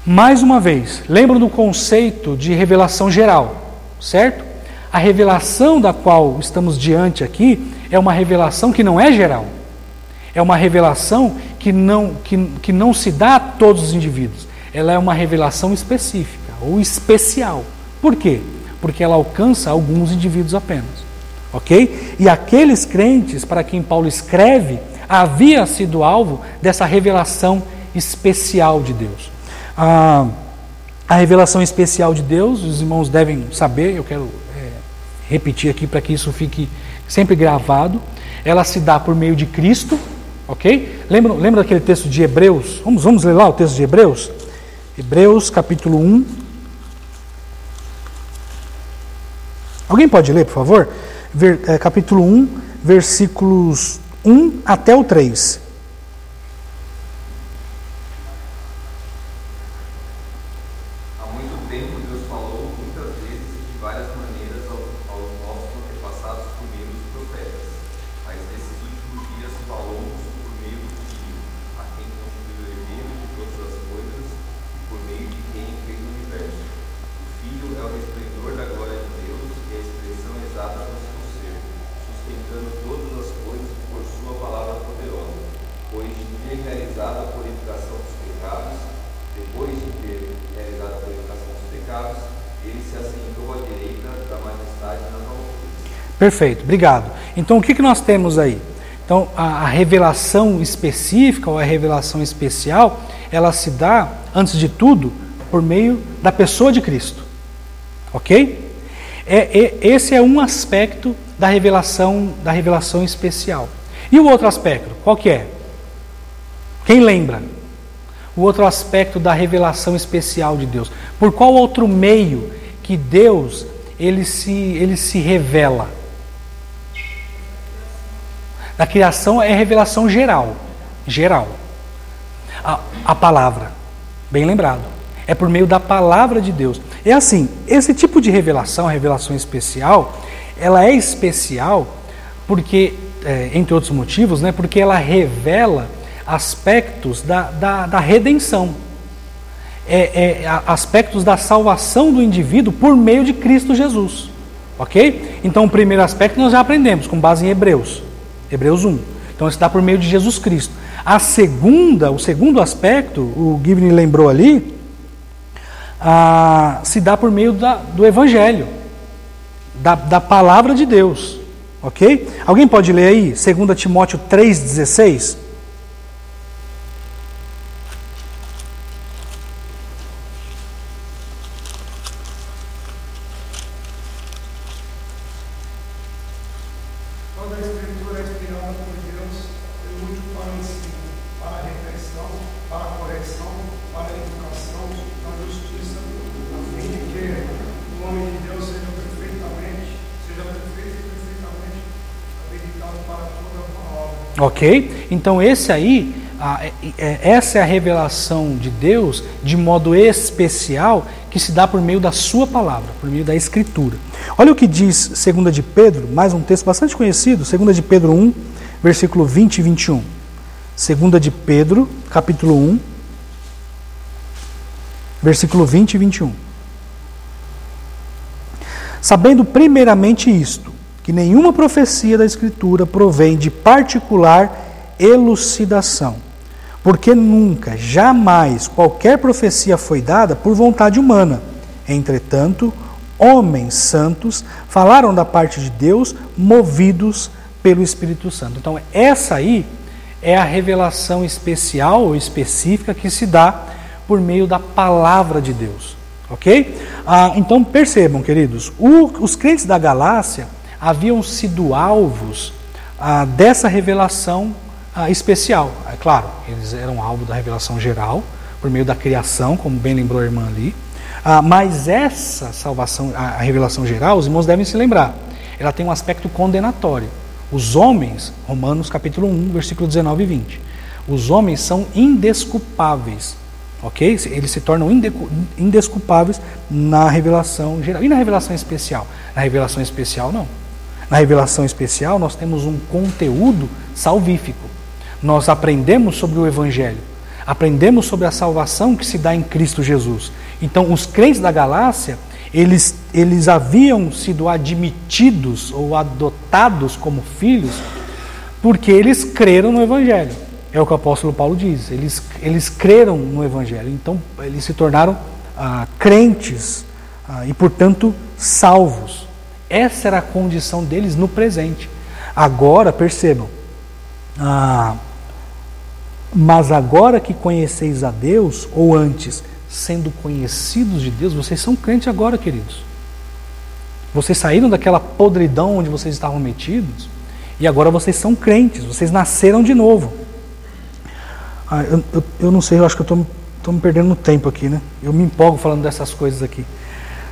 Mais uma vez, lembram do conceito de revelação geral, certo? A revelação da qual estamos diante aqui é uma revelação que não é geral. É uma revelação que não, que, que não se dá a todos os indivíduos. Ela é uma revelação específica ou especial. Por quê? Porque ela alcança alguns indivíduos apenas. Ok? E aqueles crentes para quem Paulo escreve havia sido alvo dessa revelação especial de Deus. Ah, a revelação especial de Deus, os irmãos devem saber, eu quero é, repetir aqui para que isso fique sempre gravado. Ela se dá por meio de Cristo, ok? Lembra, lembra daquele texto de Hebreus? Vamos, vamos ler lá o texto de Hebreus? Hebreus capítulo 1, Alguém pode ler, por favor? ver, é, capítulo 1, versículos 1 até o 3. Perfeito, obrigado. Então o que, que nós temos aí? Então a, a revelação específica ou a revelação especial, ela se dá, antes de tudo, por meio da pessoa de Cristo. Ok? É, é, esse é um aspecto da revelação, da revelação especial. E o outro aspecto, qual que é? Quem lembra? O outro aspecto da revelação especial de Deus. Por qual outro meio que Deus ele se, ele se revela? Da criação é revelação geral. Geral. A, a palavra. Bem lembrado. É por meio da palavra de Deus. É assim, esse tipo de revelação, revelação especial, ela é especial porque, é, entre outros motivos, né, porque ela revela aspectos da, da, da redenção. É, é, aspectos da salvação do indivíduo por meio de Cristo Jesus. Ok? Então, o primeiro aspecto nós já aprendemos, com base em Hebreus. Hebreus 1. Então dá por meio de Jesus Cristo. A segunda, o segundo aspecto, o Gibney lembrou ali, se dá por meio da, do Evangelho, da, da palavra de Deus. Ok? Alguém pode ler aí 2 Timóteo 3,16? Ok? Então, esse aí, é, é, essa é a revelação de Deus de modo especial que se dá por meio da Sua palavra, por meio da Escritura. Olha o que diz 2 de Pedro, mais um texto bastante conhecido, 2 de Pedro 1, versículo 20 e 21. 2 de Pedro, capítulo 1, versículo 20 e 21. Sabendo primeiramente isto, que nenhuma profecia da Escritura provém de particular elucidação, porque nunca, jamais, qualquer profecia foi dada por vontade humana. Entretanto, homens santos falaram da parte de Deus, movidos pelo Espírito Santo. Então, essa aí é a revelação especial ou específica que se dá por meio da palavra de Deus. Ok? Ah, então percebam, queridos, o, os crentes da Galácia haviam sido alvos ah, dessa revelação ah, especial. É claro, eles eram alvo da revelação geral, por meio da criação, como bem lembrou a irmã ali. Ah, mas essa salvação, a, a revelação geral, os irmãos devem se lembrar, ela tem um aspecto condenatório. Os homens, Romanos capítulo 1, versículo 19 e 20, os homens são indesculpáveis ok? Eles se tornam indesculpáveis na revelação geral. E na revelação especial? Na revelação especial, não. Na revelação especial, nós temos um conteúdo salvífico. Nós aprendemos sobre o Evangelho, aprendemos sobre a salvação que se dá em Cristo Jesus. Então, os crentes da Galácia, eles, eles haviam sido admitidos ou adotados como filhos porque eles creram no Evangelho. É o que o apóstolo Paulo diz. Eles, eles creram no Evangelho. Então, eles se tornaram ah, crentes ah, e, portanto, salvos. Essa era a condição deles no presente. Agora, percebam, ah, mas agora que conheceis a Deus, ou antes, sendo conhecidos de Deus, vocês são crentes agora, queridos. Vocês saíram daquela podridão onde vocês estavam metidos e agora vocês são crentes, vocês nasceram de novo. Ah, eu, eu, eu, não sei, eu acho que eu estou me perdendo no tempo aqui, né? Eu me empolgo falando dessas coisas aqui.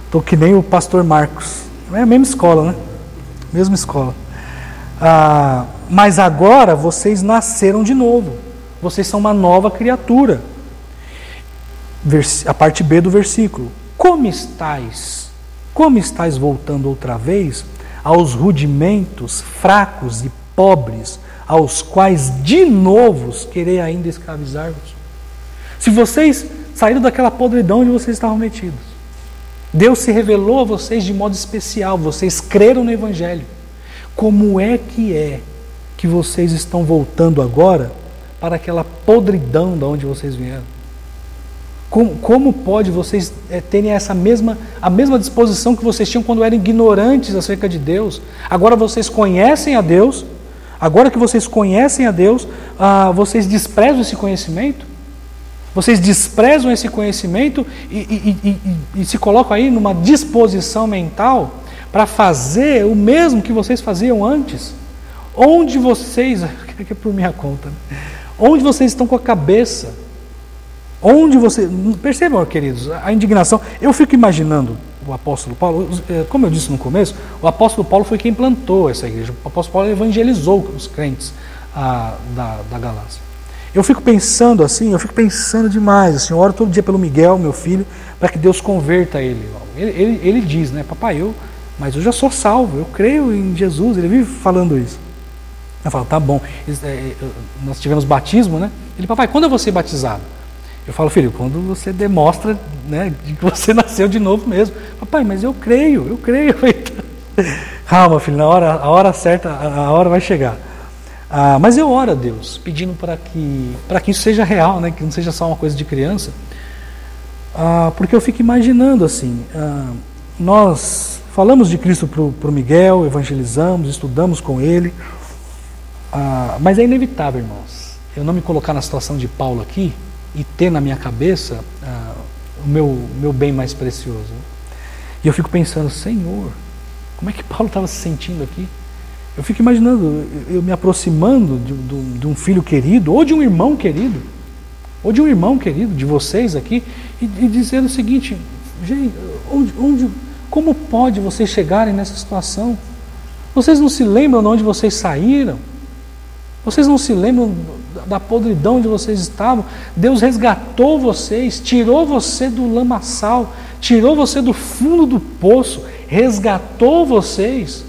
Estou que nem o pastor Marcos. É a mesma escola, né? mesma escola. Ah, mas agora vocês nasceram de novo. Vocês são uma nova criatura. A parte B do versículo. Como estáis? Como estáis voltando outra vez aos rudimentos fracos e pobres, aos quais de novo querei ainda escravizar-vos? Se vocês saíram daquela podridão onde vocês estavam metidos, Deus se revelou a vocês de modo especial, vocês creram no Evangelho. Como é que é que vocês estão voltando agora para aquela podridão da onde vocês vieram? Como, como pode vocês é, terem essa mesma, a mesma disposição que vocês tinham quando eram ignorantes acerca de Deus? Agora vocês conhecem a Deus, agora que vocês conhecem a Deus, ah, vocês desprezam esse conhecimento? Vocês desprezam esse conhecimento e, e, e, e se colocam aí numa disposição mental para fazer o mesmo que vocês faziam antes? Onde vocês, que é por minha conta, né? onde vocês estão com a cabeça? Onde você. Percebam, queridos, a indignação. Eu fico imaginando o apóstolo Paulo, é, como eu disse no começo, o apóstolo Paulo foi quem plantou essa igreja. O apóstolo Paulo evangelizou os crentes a, da, da Galácia. Eu fico pensando assim, eu fico pensando demais. Assim, eu oro todo dia pelo Miguel, meu filho, para que Deus converta ele. Ele, ele. ele diz, né, papai, eu, mas eu já sou salvo, eu creio em Jesus. Ele vive falando isso. Eu falo, tá bom. É, nós tivemos batismo, né? Ele, papai, quando eu vou ser batizado? Eu falo, filho, quando você demonstra né, que você nasceu de novo mesmo. Papai, mas eu creio, eu creio. Calma, filho, na hora, a hora certa, a hora vai chegar. Ah, mas eu oro a Deus, pedindo para que, para que isso seja real, né, que não seja só uma coisa de criança. Ah, porque eu fico imaginando assim, ah, nós falamos de Cristo para o Miguel, evangelizamos, estudamos com ele, ah, mas é inevitável, irmãos, eu não me colocar na situação de Paulo aqui, e ter na minha cabeça ah, o meu, meu bem mais precioso. E eu fico pensando, Senhor, como é que Paulo estava se sentindo aqui? Eu fico imaginando eu me aproximando de, de, de, um filho querido, ou de um irmão querido, ou de um irmão querido, de vocês aqui, e, e dizendo o seguinte: gente, onde, onde, como pode vocês chegarem nessa situação? Vocês não se lembram de onde vocês saíram? Vocês não se lembram da podridão onde vocês estavam? Deus resgatou vocês, tirou você do lamaçal, tirou você do fundo do poço, resgatou vocês.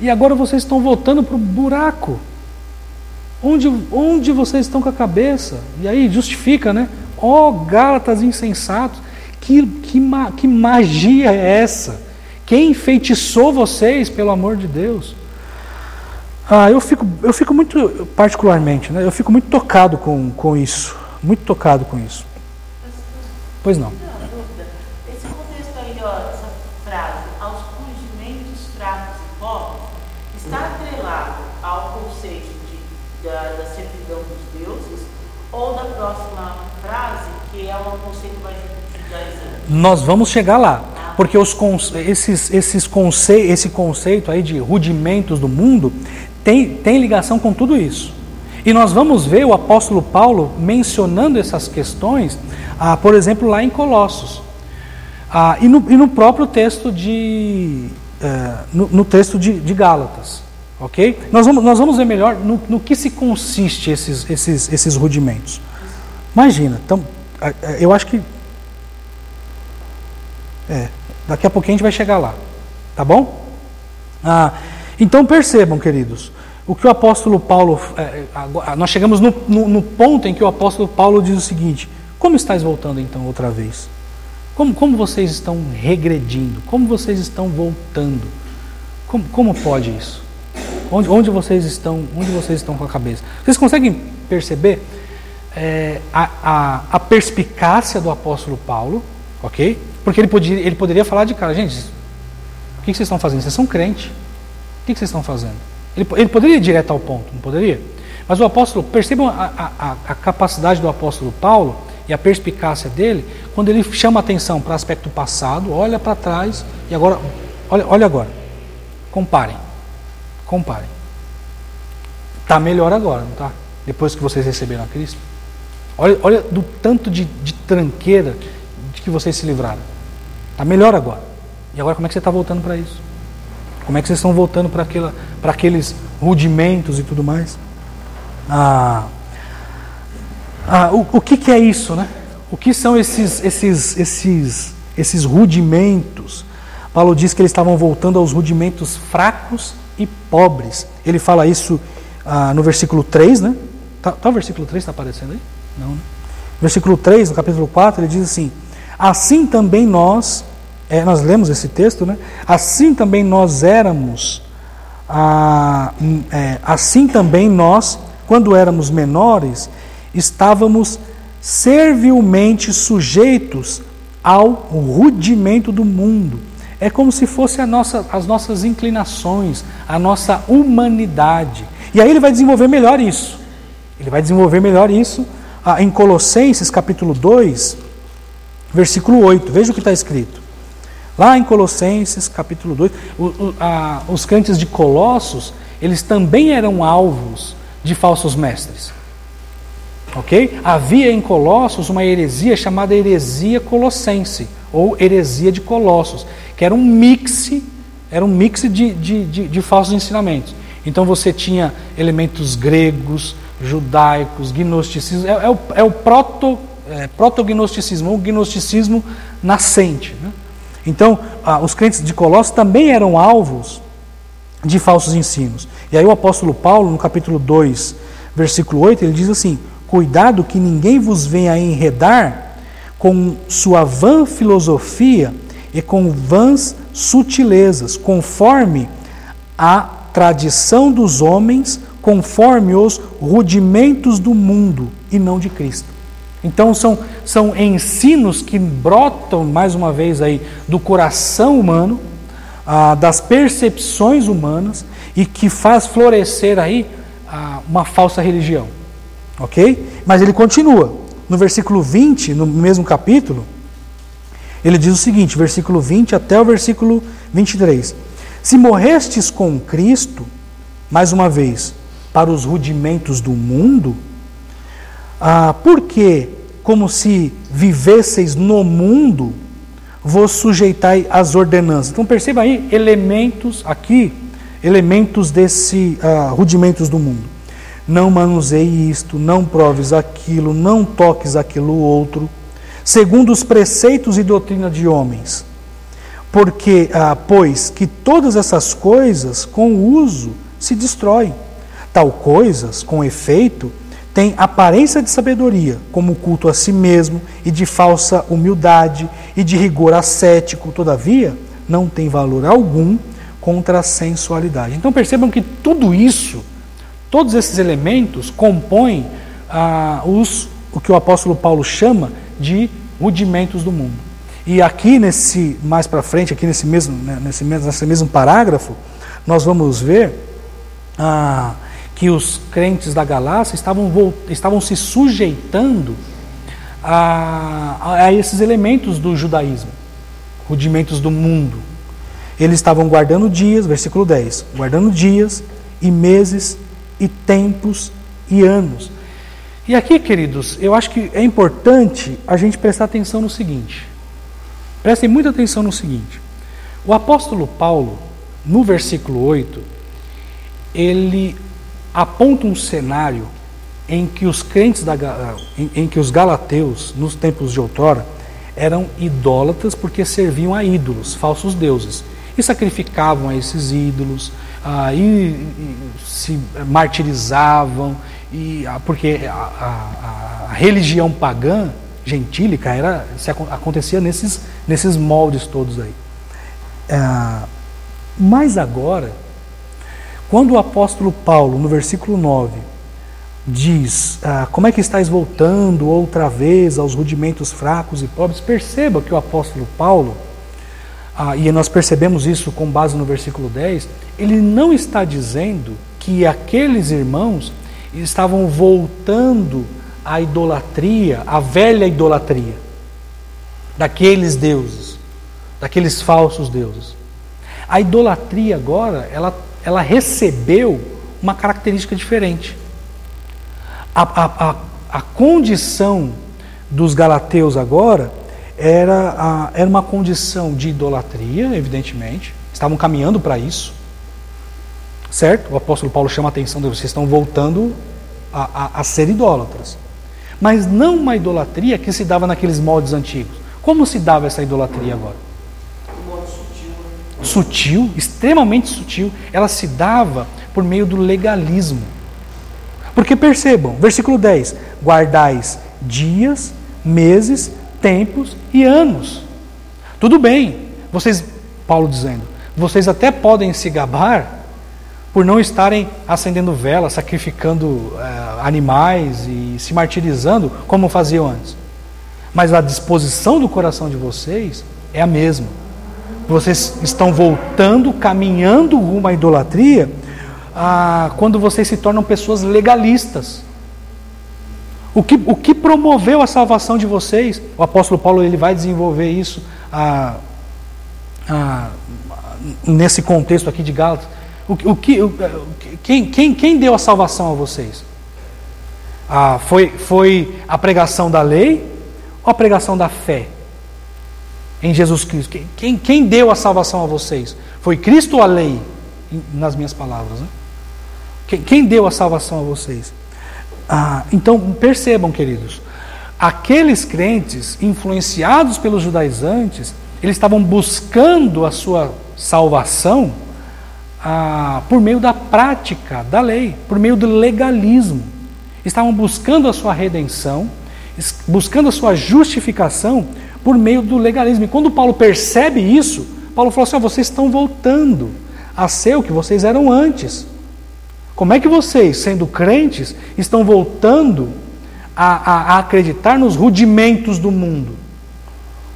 E agora vocês estão voltando para o buraco. Onde, onde vocês estão com a cabeça? E aí justifica, né? Ó oh, Gálatas insensatos, que, que, que magia é essa? Quem enfeitiçou vocês, pelo amor de Deus? Ah, eu fico, eu fico muito, particularmente, né, eu fico muito tocado com, com isso. Muito tocado com isso. Pois não. Esse contexto aí, ó, essa frase, aos rudimentos fracos e pobres, está atrelado ao conceito de, da, da servidão dos deuses ou da próxima frase, que é um conceito mais judaizante? Nós vamos chegar lá. Ah. Porque os, esses, esses conce, esse conceito aí de rudimentos do mundo tem, tem ligação com tudo isso. E nós vamos ver o apóstolo Paulo mencionando essas questões, ah, por exemplo, lá em Colossos. Ah, e, no, e, no, próprio texto de. Eh, no, no, texto de, de, Gálatas. Ok? Nós vamos, nós vamos ver melhor no, no que se consiste esses, esses, esses rudimentos. Imagina, então, eu acho que. É, daqui a pouquinho a gente vai chegar lá. Tá bom? Ah, então percebam, queridos, o que o apóstolo Paulo. É, nós chegamos no, no, no, ponto em que o apóstolo Paulo diz o seguinte: Como estáis voltando então outra vez? Como, como vocês estão regredindo? Como vocês estão voltando? Como, como pode isso? Onde, onde, vocês estão, onde vocês estão com a cabeça? Vocês conseguem perceber é, a, a, a, perspicácia do apóstolo Paulo, ok? Porque ele, podia, ele poderia falar de cara, gente, o que vocês estão fazendo? Vocês são crente que, que vocês estão fazendo? Ele, ele, poderia ir direto ao ponto, não poderia? Mas o apóstolo, percebam a, a, a capacidade do apóstolo Paulo e a perspicácia dele, quando ele chama atenção para o aspecto passado, olha para trás e agora, olha, olha agora, comparem, comparem. Está melhor agora, não está? Depois que vocês receberam a Cristo. Olha, olha do tanto de, de tranqueira de que vocês se livraram. Está melhor agora. E agora como é que você está voltando para isso? Como é que vocês estão voltando para aqueles rudimentos e tudo mais? Ah, ah, o, o que, que é isso, né? O que são esses, esses, esses, esses rudimentos? Paulo diz que eles estavam voltando aos rudimentos fracos e pobres. Ele fala isso ah, no versículo 3, né? Tá, tá o versículo 3 está aparecendo aí? Não, né? Versículo 3, no capítulo 4, ele diz assim: Assim também nós, é, nós lemos esse texto, né? Assim também nós éramos, ah, é, assim também nós, quando éramos menores, estávamos servilmente sujeitos ao rudimento do mundo. É como se fosse nossa, as nossas inclinações, a nossa humanidade. E aí ele vai desenvolver melhor isso. Ele vai desenvolver melhor isso ah, em Colossenses capítulo 2, versículo 8. Veja o que está escrito. Lá em Colossenses capítulo 2, o, o, a, os crentes de Colossos, eles também eram alvos de falsos mestres. Ok? Havia em Colossos uma heresia chamada heresia colossense, ou heresia de Colossos, que era um mix, era um mix de, de, de, de falsos ensinamentos. Então você tinha elementos gregos, judaicos, gnosticismo, é, é o, é o proto, é, protognosticismo, o gnosticismo nascente. Né? Então, ah, os crentes de Colossos também eram alvos de falsos ensinos. E aí o apóstolo Paulo, no capítulo 2, versículo 8, ele diz assim: Cuidado que ninguém vos venha enredar com sua vã filosofia e com vãs sutilezas, conforme a tradição dos homens, conforme os rudimentos do mundo e não de Cristo. Então são, são ensinos que brotam, mais uma vez, aí, do coração humano, ah, das percepções humanas e que faz florescer aí ah, uma falsa religião. Ok? Mas ele continua. No versículo 20, no mesmo capítulo, ele diz o seguinte, versículo 20 até o versículo 23. Se morrestes com Cristo, mais uma vez, para os rudimentos do mundo, ah, porque, como se vivesseis no mundo, vos sujeitai às ordenanças. Então perceba aí elementos aqui, elementos desse ah, rudimentos do mundo. Não manuseie isto, não proves aquilo, não toques aquilo outro, segundo os preceitos e doutrina de homens porque, ah, pois que todas essas coisas, com o uso, se destroem. Tal coisas, com efeito, têm aparência de sabedoria, como culto a si mesmo, e de falsa humildade, e de rigor ascético, todavia, não tem valor algum contra a sensualidade. Então percebam que tudo isso, todos esses elementos, compõem ah, os, o que o apóstolo Paulo chama de rudimentos do mundo. E aqui nesse mais para frente, aqui nesse mesmo, né, nesse, nesse mesmo parágrafo, nós vamos ver ah, que os crentes da Galácia estavam, estavam se sujeitando a, a esses elementos do judaísmo, rudimentos do mundo. Eles estavam guardando dias, versículo 10, guardando dias e meses e tempos e anos. E aqui, queridos, eu acho que é importante a gente prestar atenção no seguinte: Prestem muita atenção no seguinte: o apóstolo Paulo, no versículo 8, ele aponta um cenário em que os crentes da, em, em que os galateus, nos tempos de outrora, eram idólatras porque serviam a ídolos, falsos deuses, e sacrificavam a esses ídolos, ah, e, e, se martirizavam, e, ah, porque a, a, a religião pagã gentílica era, se acontecia nesses, nesses moldes todos aí. É, mas agora, quando o apóstolo Paulo, no versículo 9, diz ah, como é que estáis voltando outra vez aos rudimentos fracos e pobres, perceba que o apóstolo Paulo, ah, e nós percebemos isso com base no versículo 10, ele não está dizendo que aqueles irmãos estavam voltando a idolatria, a velha idolatria daqueles deuses, daqueles falsos deuses. A idolatria agora, ela, ela recebeu uma característica diferente. A, a, a, a condição dos galateus agora era, a, era uma condição de idolatria, evidentemente, estavam caminhando para isso. Certo? O apóstolo Paulo chama a atenção de vocês estão voltando a, a, a ser idólatras. Mas não uma idolatria que se dava naqueles moldes antigos. Como se dava essa idolatria agora? Sutil, extremamente sutil. Ela se dava por meio do legalismo. Porque percebam, versículo 10: guardais dias, meses, tempos e anos. Tudo bem, vocês, Paulo dizendo, vocês até podem se gabar por não estarem acendendo velas, sacrificando eh, animais e se martirizando como faziam antes. Mas a disposição do coração de vocês é a mesma. Vocês estão voltando, caminhando rumo à idolatria, ah, quando vocês se tornam pessoas legalistas. O que, o que promoveu a salvação de vocês? O apóstolo Paulo ele vai desenvolver isso ah, ah, nesse contexto aqui de Gálatas. O, o que, o, quem, quem, quem deu a salvação a vocês? Ah, foi, foi a pregação da lei ou a pregação da fé em Jesus Cristo? Quem, quem deu a salvação a vocês? Foi Cristo ou a lei? Nas minhas palavras. Né? Quem, quem deu a salvação a vocês? Ah, então percebam, queridos, aqueles crentes influenciados pelos judaizantes, eles estavam buscando a sua salvação ah, por meio da prática da lei, por meio do legalismo. Estavam buscando a sua redenção, buscando a sua justificação por meio do legalismo. E quando Paulo percebe isso, Paulo falou assim: oh, vocês estão voltando a ser o que vocês eram antes. Como é que vocês, sendo crentes, estão voltando a, a, a acreditar nos rudimentos do mundo?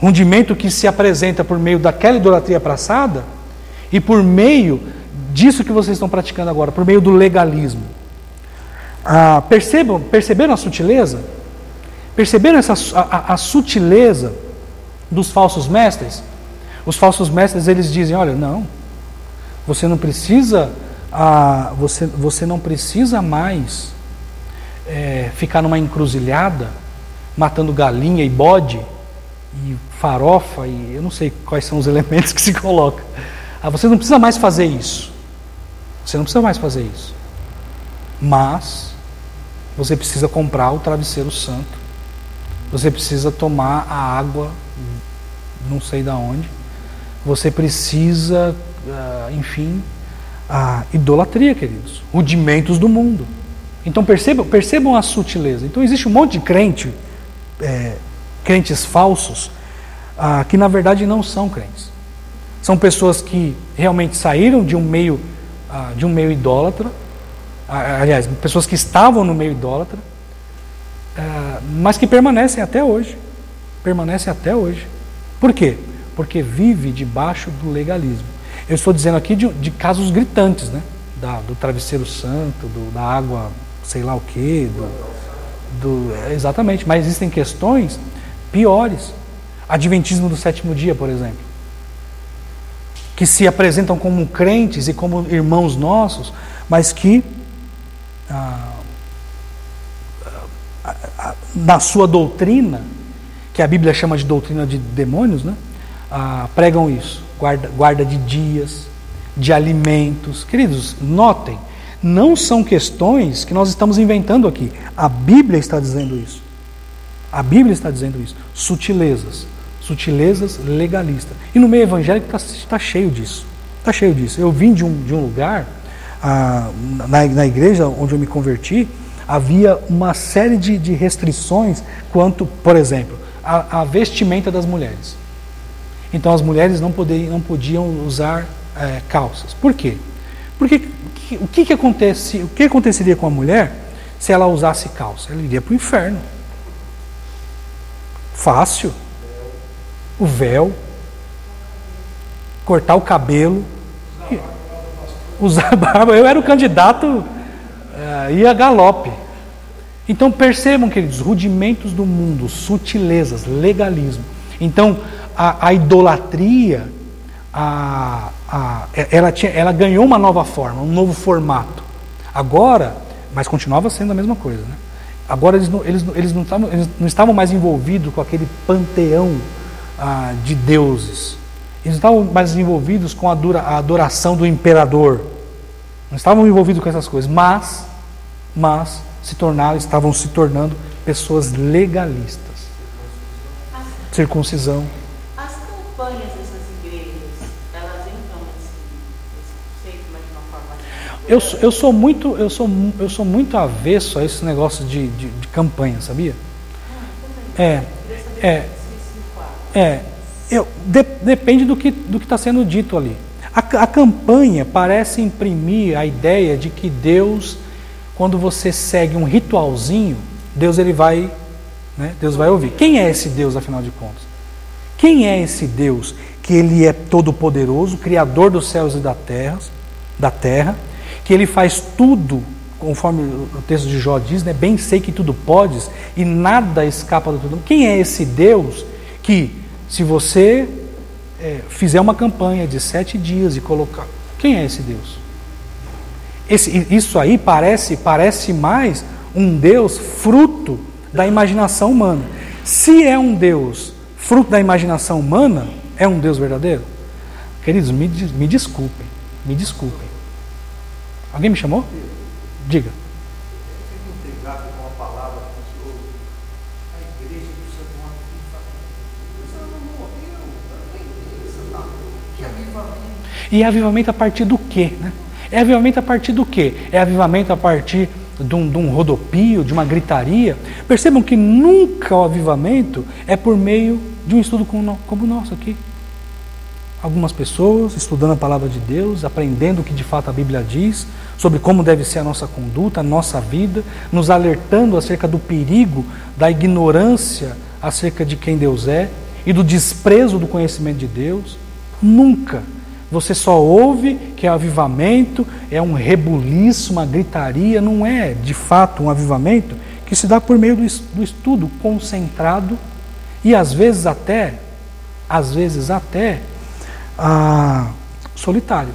Rudimento que se apresenta por meio daquela idolatria passada e por meio disso que vocês estão praticando agora, por meio do legalismo. Ah, percebam, perceberam a sutileza? Perceberam essa, a, a, sutileza dos falsos mestres? Os falsos mestres eles dizem: olha, não, você não precisa, ah, você, você não precisa mais é, ficar numa encruzilhada, matando galinha e bode e farofa e eu não sei quais são os elementos que se coloca. Ah, você não precisa mais fazer isso. Você não precisa mais fazer isso. Mas você precisa comprar o travesseiro santo. Você precisa tomar a água, não sei da onde. Você precisa, ah, enfim, a idolatria, queridos, rudimentos do mundo. Então percebam, percebam a sutileza. Então existe um monte de crente, é, crentes falsos, ah, que na verdade não são crentes. São pessoas que realmente saíram de um meio ah, de um meio idólatra, ah, aliás, pessoas que estavam no meio idólatra, ah, mas que permanecem até hoje. Permanecem até hoje. Por quê? Porque vive debaixo do legalismo. Eu estou dizendo aqui de, de casos gritantes, né? Da, do travesseiro santo, do, da água, sei lá o quê, do, do, é, exatamente. Mas existem questões piores. Adventismo do sétimo dia, por exemplo que se apresentam como crentes e como irmãos nossos, mas que ah, ah, na sua doutrina, que a Bíblia chama de doutrina de demônios, né, ah, pregam isso, guarda, guarda de dias, de alimentos. Queridos, notem, não são questões que nós estamos inventando aqui. A Bíblia está dizendo isso. A Bíblia está dizendo isso. Sutilezas sutilezas legalistas. E no meio evangélico está tá cheio disso. Está cheio disso. Eu vim de um, de um lugar, ah, na, na igreja onde eu me converti, havia uma série de, de restrições quanto, por exemplo, a, a, vestimenta das mulheres. Então as mulheres não, poder, não podiam usar é, calças. Por quê? Porque que, o que, que, acontece, o que aconteceria com a mulher se ela usasse calça? Ela iria para o inferno. Fácil o véu, cortar o cabelo, usar barba. Eu era o candidato, uh, ia galope. Então percebam, queridos, rudimentos do mundo, sutilezas, legalismo. Então a, a idolatria, a, a, ela, tinha, ela ganhou uma nova forma, um novo formato. Agora, mas continuava sendo a mesma coisa. Né? Agora eles não, eles, eles, não estavam, eles não estavam mais envolvidos com aquele panteão ah, de deuses. Eles estavam mais envolvidos com a, dura, a adoração do imperador. Não estavam envolvidos com essas coisas, mas, mas se tornaram, estavam se tornando pessoas legalistas. Circuncisão. As campanhas dessas igrejas, elas entram nesse, nesse conceito, mas de uma forma. Eu, sou- eu sou muito, eu sou, eu sou muito avesso a esse negócio de, de, de campanha, sabia? É, É. é. Eu, de- depende do que do está sendo dito ali. A, a campanha parece imprimir a ideia de que Deus, quando você segue um ritualzinho, Deus ele vai, né, Deus vai ouvir. Quem é esse Deus, afinal de contas? Quem é esse Deus que ele é todo poderoso, criador dos céus e da terra, da terra, que ele faz tudo, conforme o texto de Jó diz, né, bem sei que tudo podes e nada escapa do tudo. Quem é esse Deus que se você é, fizer uma campanha de sete dias e colocar, quem é esse Deus? Esse- isso aí parece, parece mais um Deus fruto da imaginação humana. Se é um Deus fruto da imaginação humana, é um Deus verdadeiro? Queridos, me, me desculpem, me desculpem. Alguém me chamou? Diga. E é avivamento a partir do quê? Né? É avivamento a partir do quê? É avivamento a partir de um, de um rodopio, de uma gritaria? Percebam que nunca o avivamento é por meio de um estudo como o nosso aqui. Algumas pessoas estudando a palavra de Deus, aprendendo o que de fato a Bíblia diz, sobre como deve ser a nossa conduta, a nossa vida, nos alertando acerca do perigo da ignorância acerca de quem Deus é e do desprezo do conhecimento de Deus. Nunca. Você só ouve que é avivamento, é um rebuliço, uma gritaria, não é de fato um avivamento que se dá por meio do es- do estudo concentrado e às vezes até, às vezes até solitário.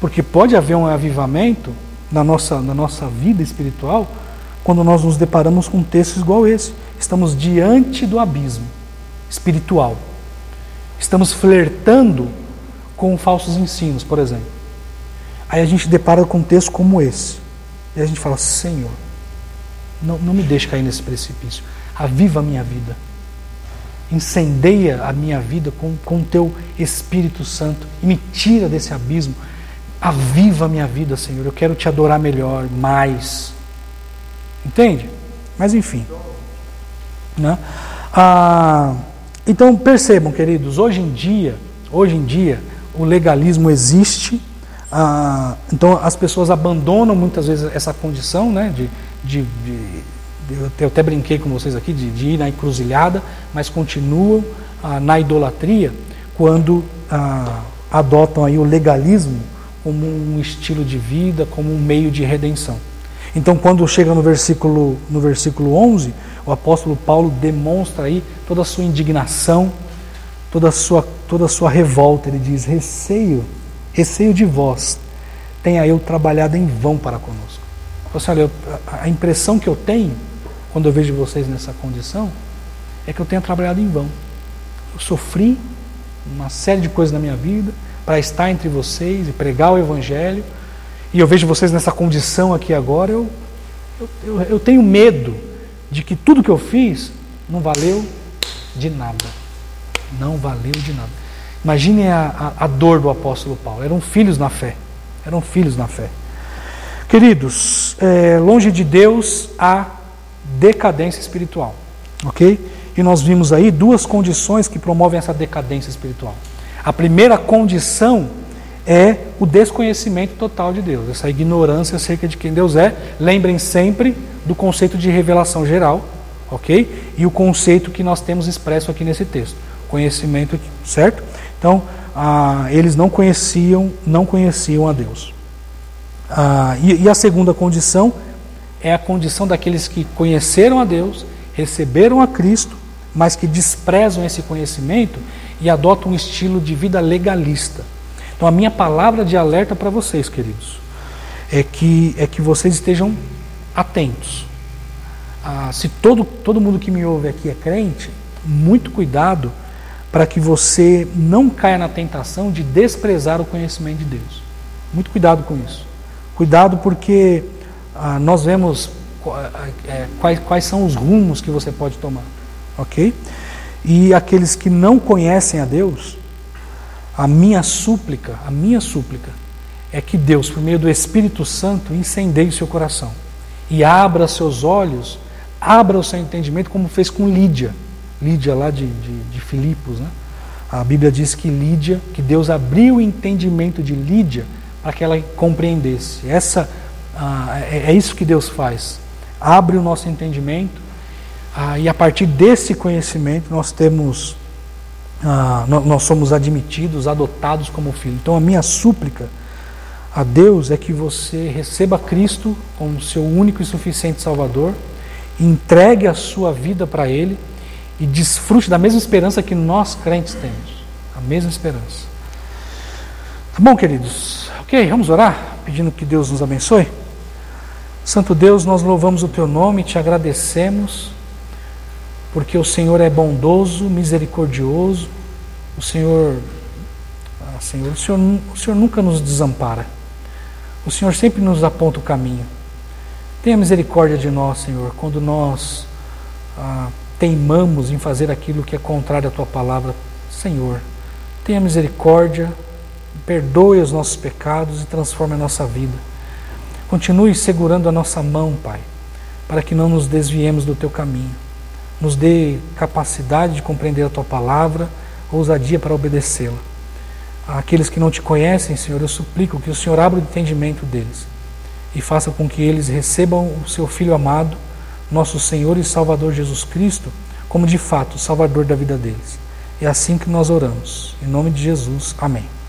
Porque pode haver um avivamento na nossa, na nossa vida espiritual quando nós nos deparamos com textos igual esse. Estamos diante do abismo espiritual. Estamos flertando com falsos ensinos, por exemplo. Aí a gente depara com um texto como esse. E a gente fala: Senhor, não, não me deixe cair nesse precipício. Aviva a minha vida. Incendeia a minha vida com o teu Espírito Santo e me tira desse abismo. Aviva a minha vida, Senhor. Eu quero te adorar melhor, mais. Entende? Mas enfim. Né? Ah, então percebam, queridos, hoje em dia, hoje em dia, o legalismo existe. ah, então as pessoas abandonam muitas vezes essa condição, né, de, de, de- eu até- brinquei com vocês aqui de, de ir na encruzilhada, mas continuam ah, na idolatria quando ah, adotam aí o legalismo como um estilo de vida, como um meio de redenção. Então, quando chega no versículo, no versículo 11, o apóstolo Paulo demonstra aí toda a sua indignação, toda a sua, toda a sua revolta. Ele diz: Receio, receio de vós, tenha eu trabalhado em vão para conosco. Assim, olha, a impressão que eu tenho, quando eu vejo vocês nessa condição, é que eu tenho trabalhado em vão. Eu sofri uma série de coisas na minha vida para estar entre vocês e pregar o Evangelho. E eu vejo vocês nessa condição aqui agora. Eu, eu, eu, eu tenho medo de que tudo que eu fiz não valeu de nada. Não valeu de nada. Imaginem a, a, a dor do apóstolo Paulo. Eram filhos na fé. Eram filhos na fé. Queridos, é, longe de Deus há decadência espiritual. Ok? E nós vimos aí duas condições que promovem essa decadência espiritual. A primeira condição é o desconhecimento total de Deus, essa ignorância acerca de quem Deus é. Lembrem sempre do conceito de revelação geral, ok? E o conceito que nós temos expresso aqui nesse texto, conhecimento, certo? Então, ah, eles não conheciam, não conheciam a Deus. Ah, e, e a segunda condição é a condição daqueles que conheceram a Deus, receberam a Cristo, mas que desprezam esse conhecimento e adotam um estilo de vida legalista. Então, a minha palavra de alerta para vocês, queridos, é que, é que vocês estejam atentos. Ah, se todo, todo mundo que me ouve aqui é crente, muito cuidado para que você não caia na tentação de desprezar o conhecimento de Deus. Muito cuidado com isso. Cuidado porque ah, nós vemos é, quais, quais são os rumos que você pode tomar, ok? E aqueles que não conhecem a Deus, a minha súplica, a minha súplica é que Deus, por meio do Espírito Santo, incendeie seu coração e abra seus olhos, abra o seu entendimento, como fez com Lídia, Lídia lá de, de, de Filipos, né? A Bíblia diz que Lídia, que Deus abriu o entendimento de Lídia para que ela compreendesse. Essa ah, é, é, isso que Deus faz. Abre o nosso entendimento ah, e a partir desse conhecimento nós temos, ah, nós somos admitidos, adotados como filho. Então a minha súplica a Deus é que você receba Cristo como seu único e suficiente Salvador, entregue a sua vida para Ele e desfrute da mesma esperança que nós crentes temos. A mesma esperança. Tá bom, queridos? Ok, vamos orar, pedindo que Deus nos abençoe. Santo Deus, nós louvamos o Teu nome te agradecemos, porque o Senhor é bondoso, misericordioso, o Senhor, ah, Senhor, o Senhor, o Senhor nunca nos desampara, o Senhor sempre nos aponta o caminho. Tenha misericórdia de nós, Senhor, quando nós ah, teimamos em fazer aquilo que é contrário à tua palavra, Senhor, tenha misericórdia, perdoe os nossos pecados e transforme a nossa vida. Continue segurando a nossa mão, Pai, para que não nos desviemos do teu caminho. Nos dê capacidade de compreender a tua palavra, ousadia para obedecê-la. Aqueles que não te conhecem, Senhor, eu suplico que o Senhor abra o entendimento deles e faça com que eles recebam o seu Filho amado nosso Senhor e Salvador Jesus Cristo, como de fato o Salvador da vida deles. É assim que nós oramos. Em nome de Jesus. Amém.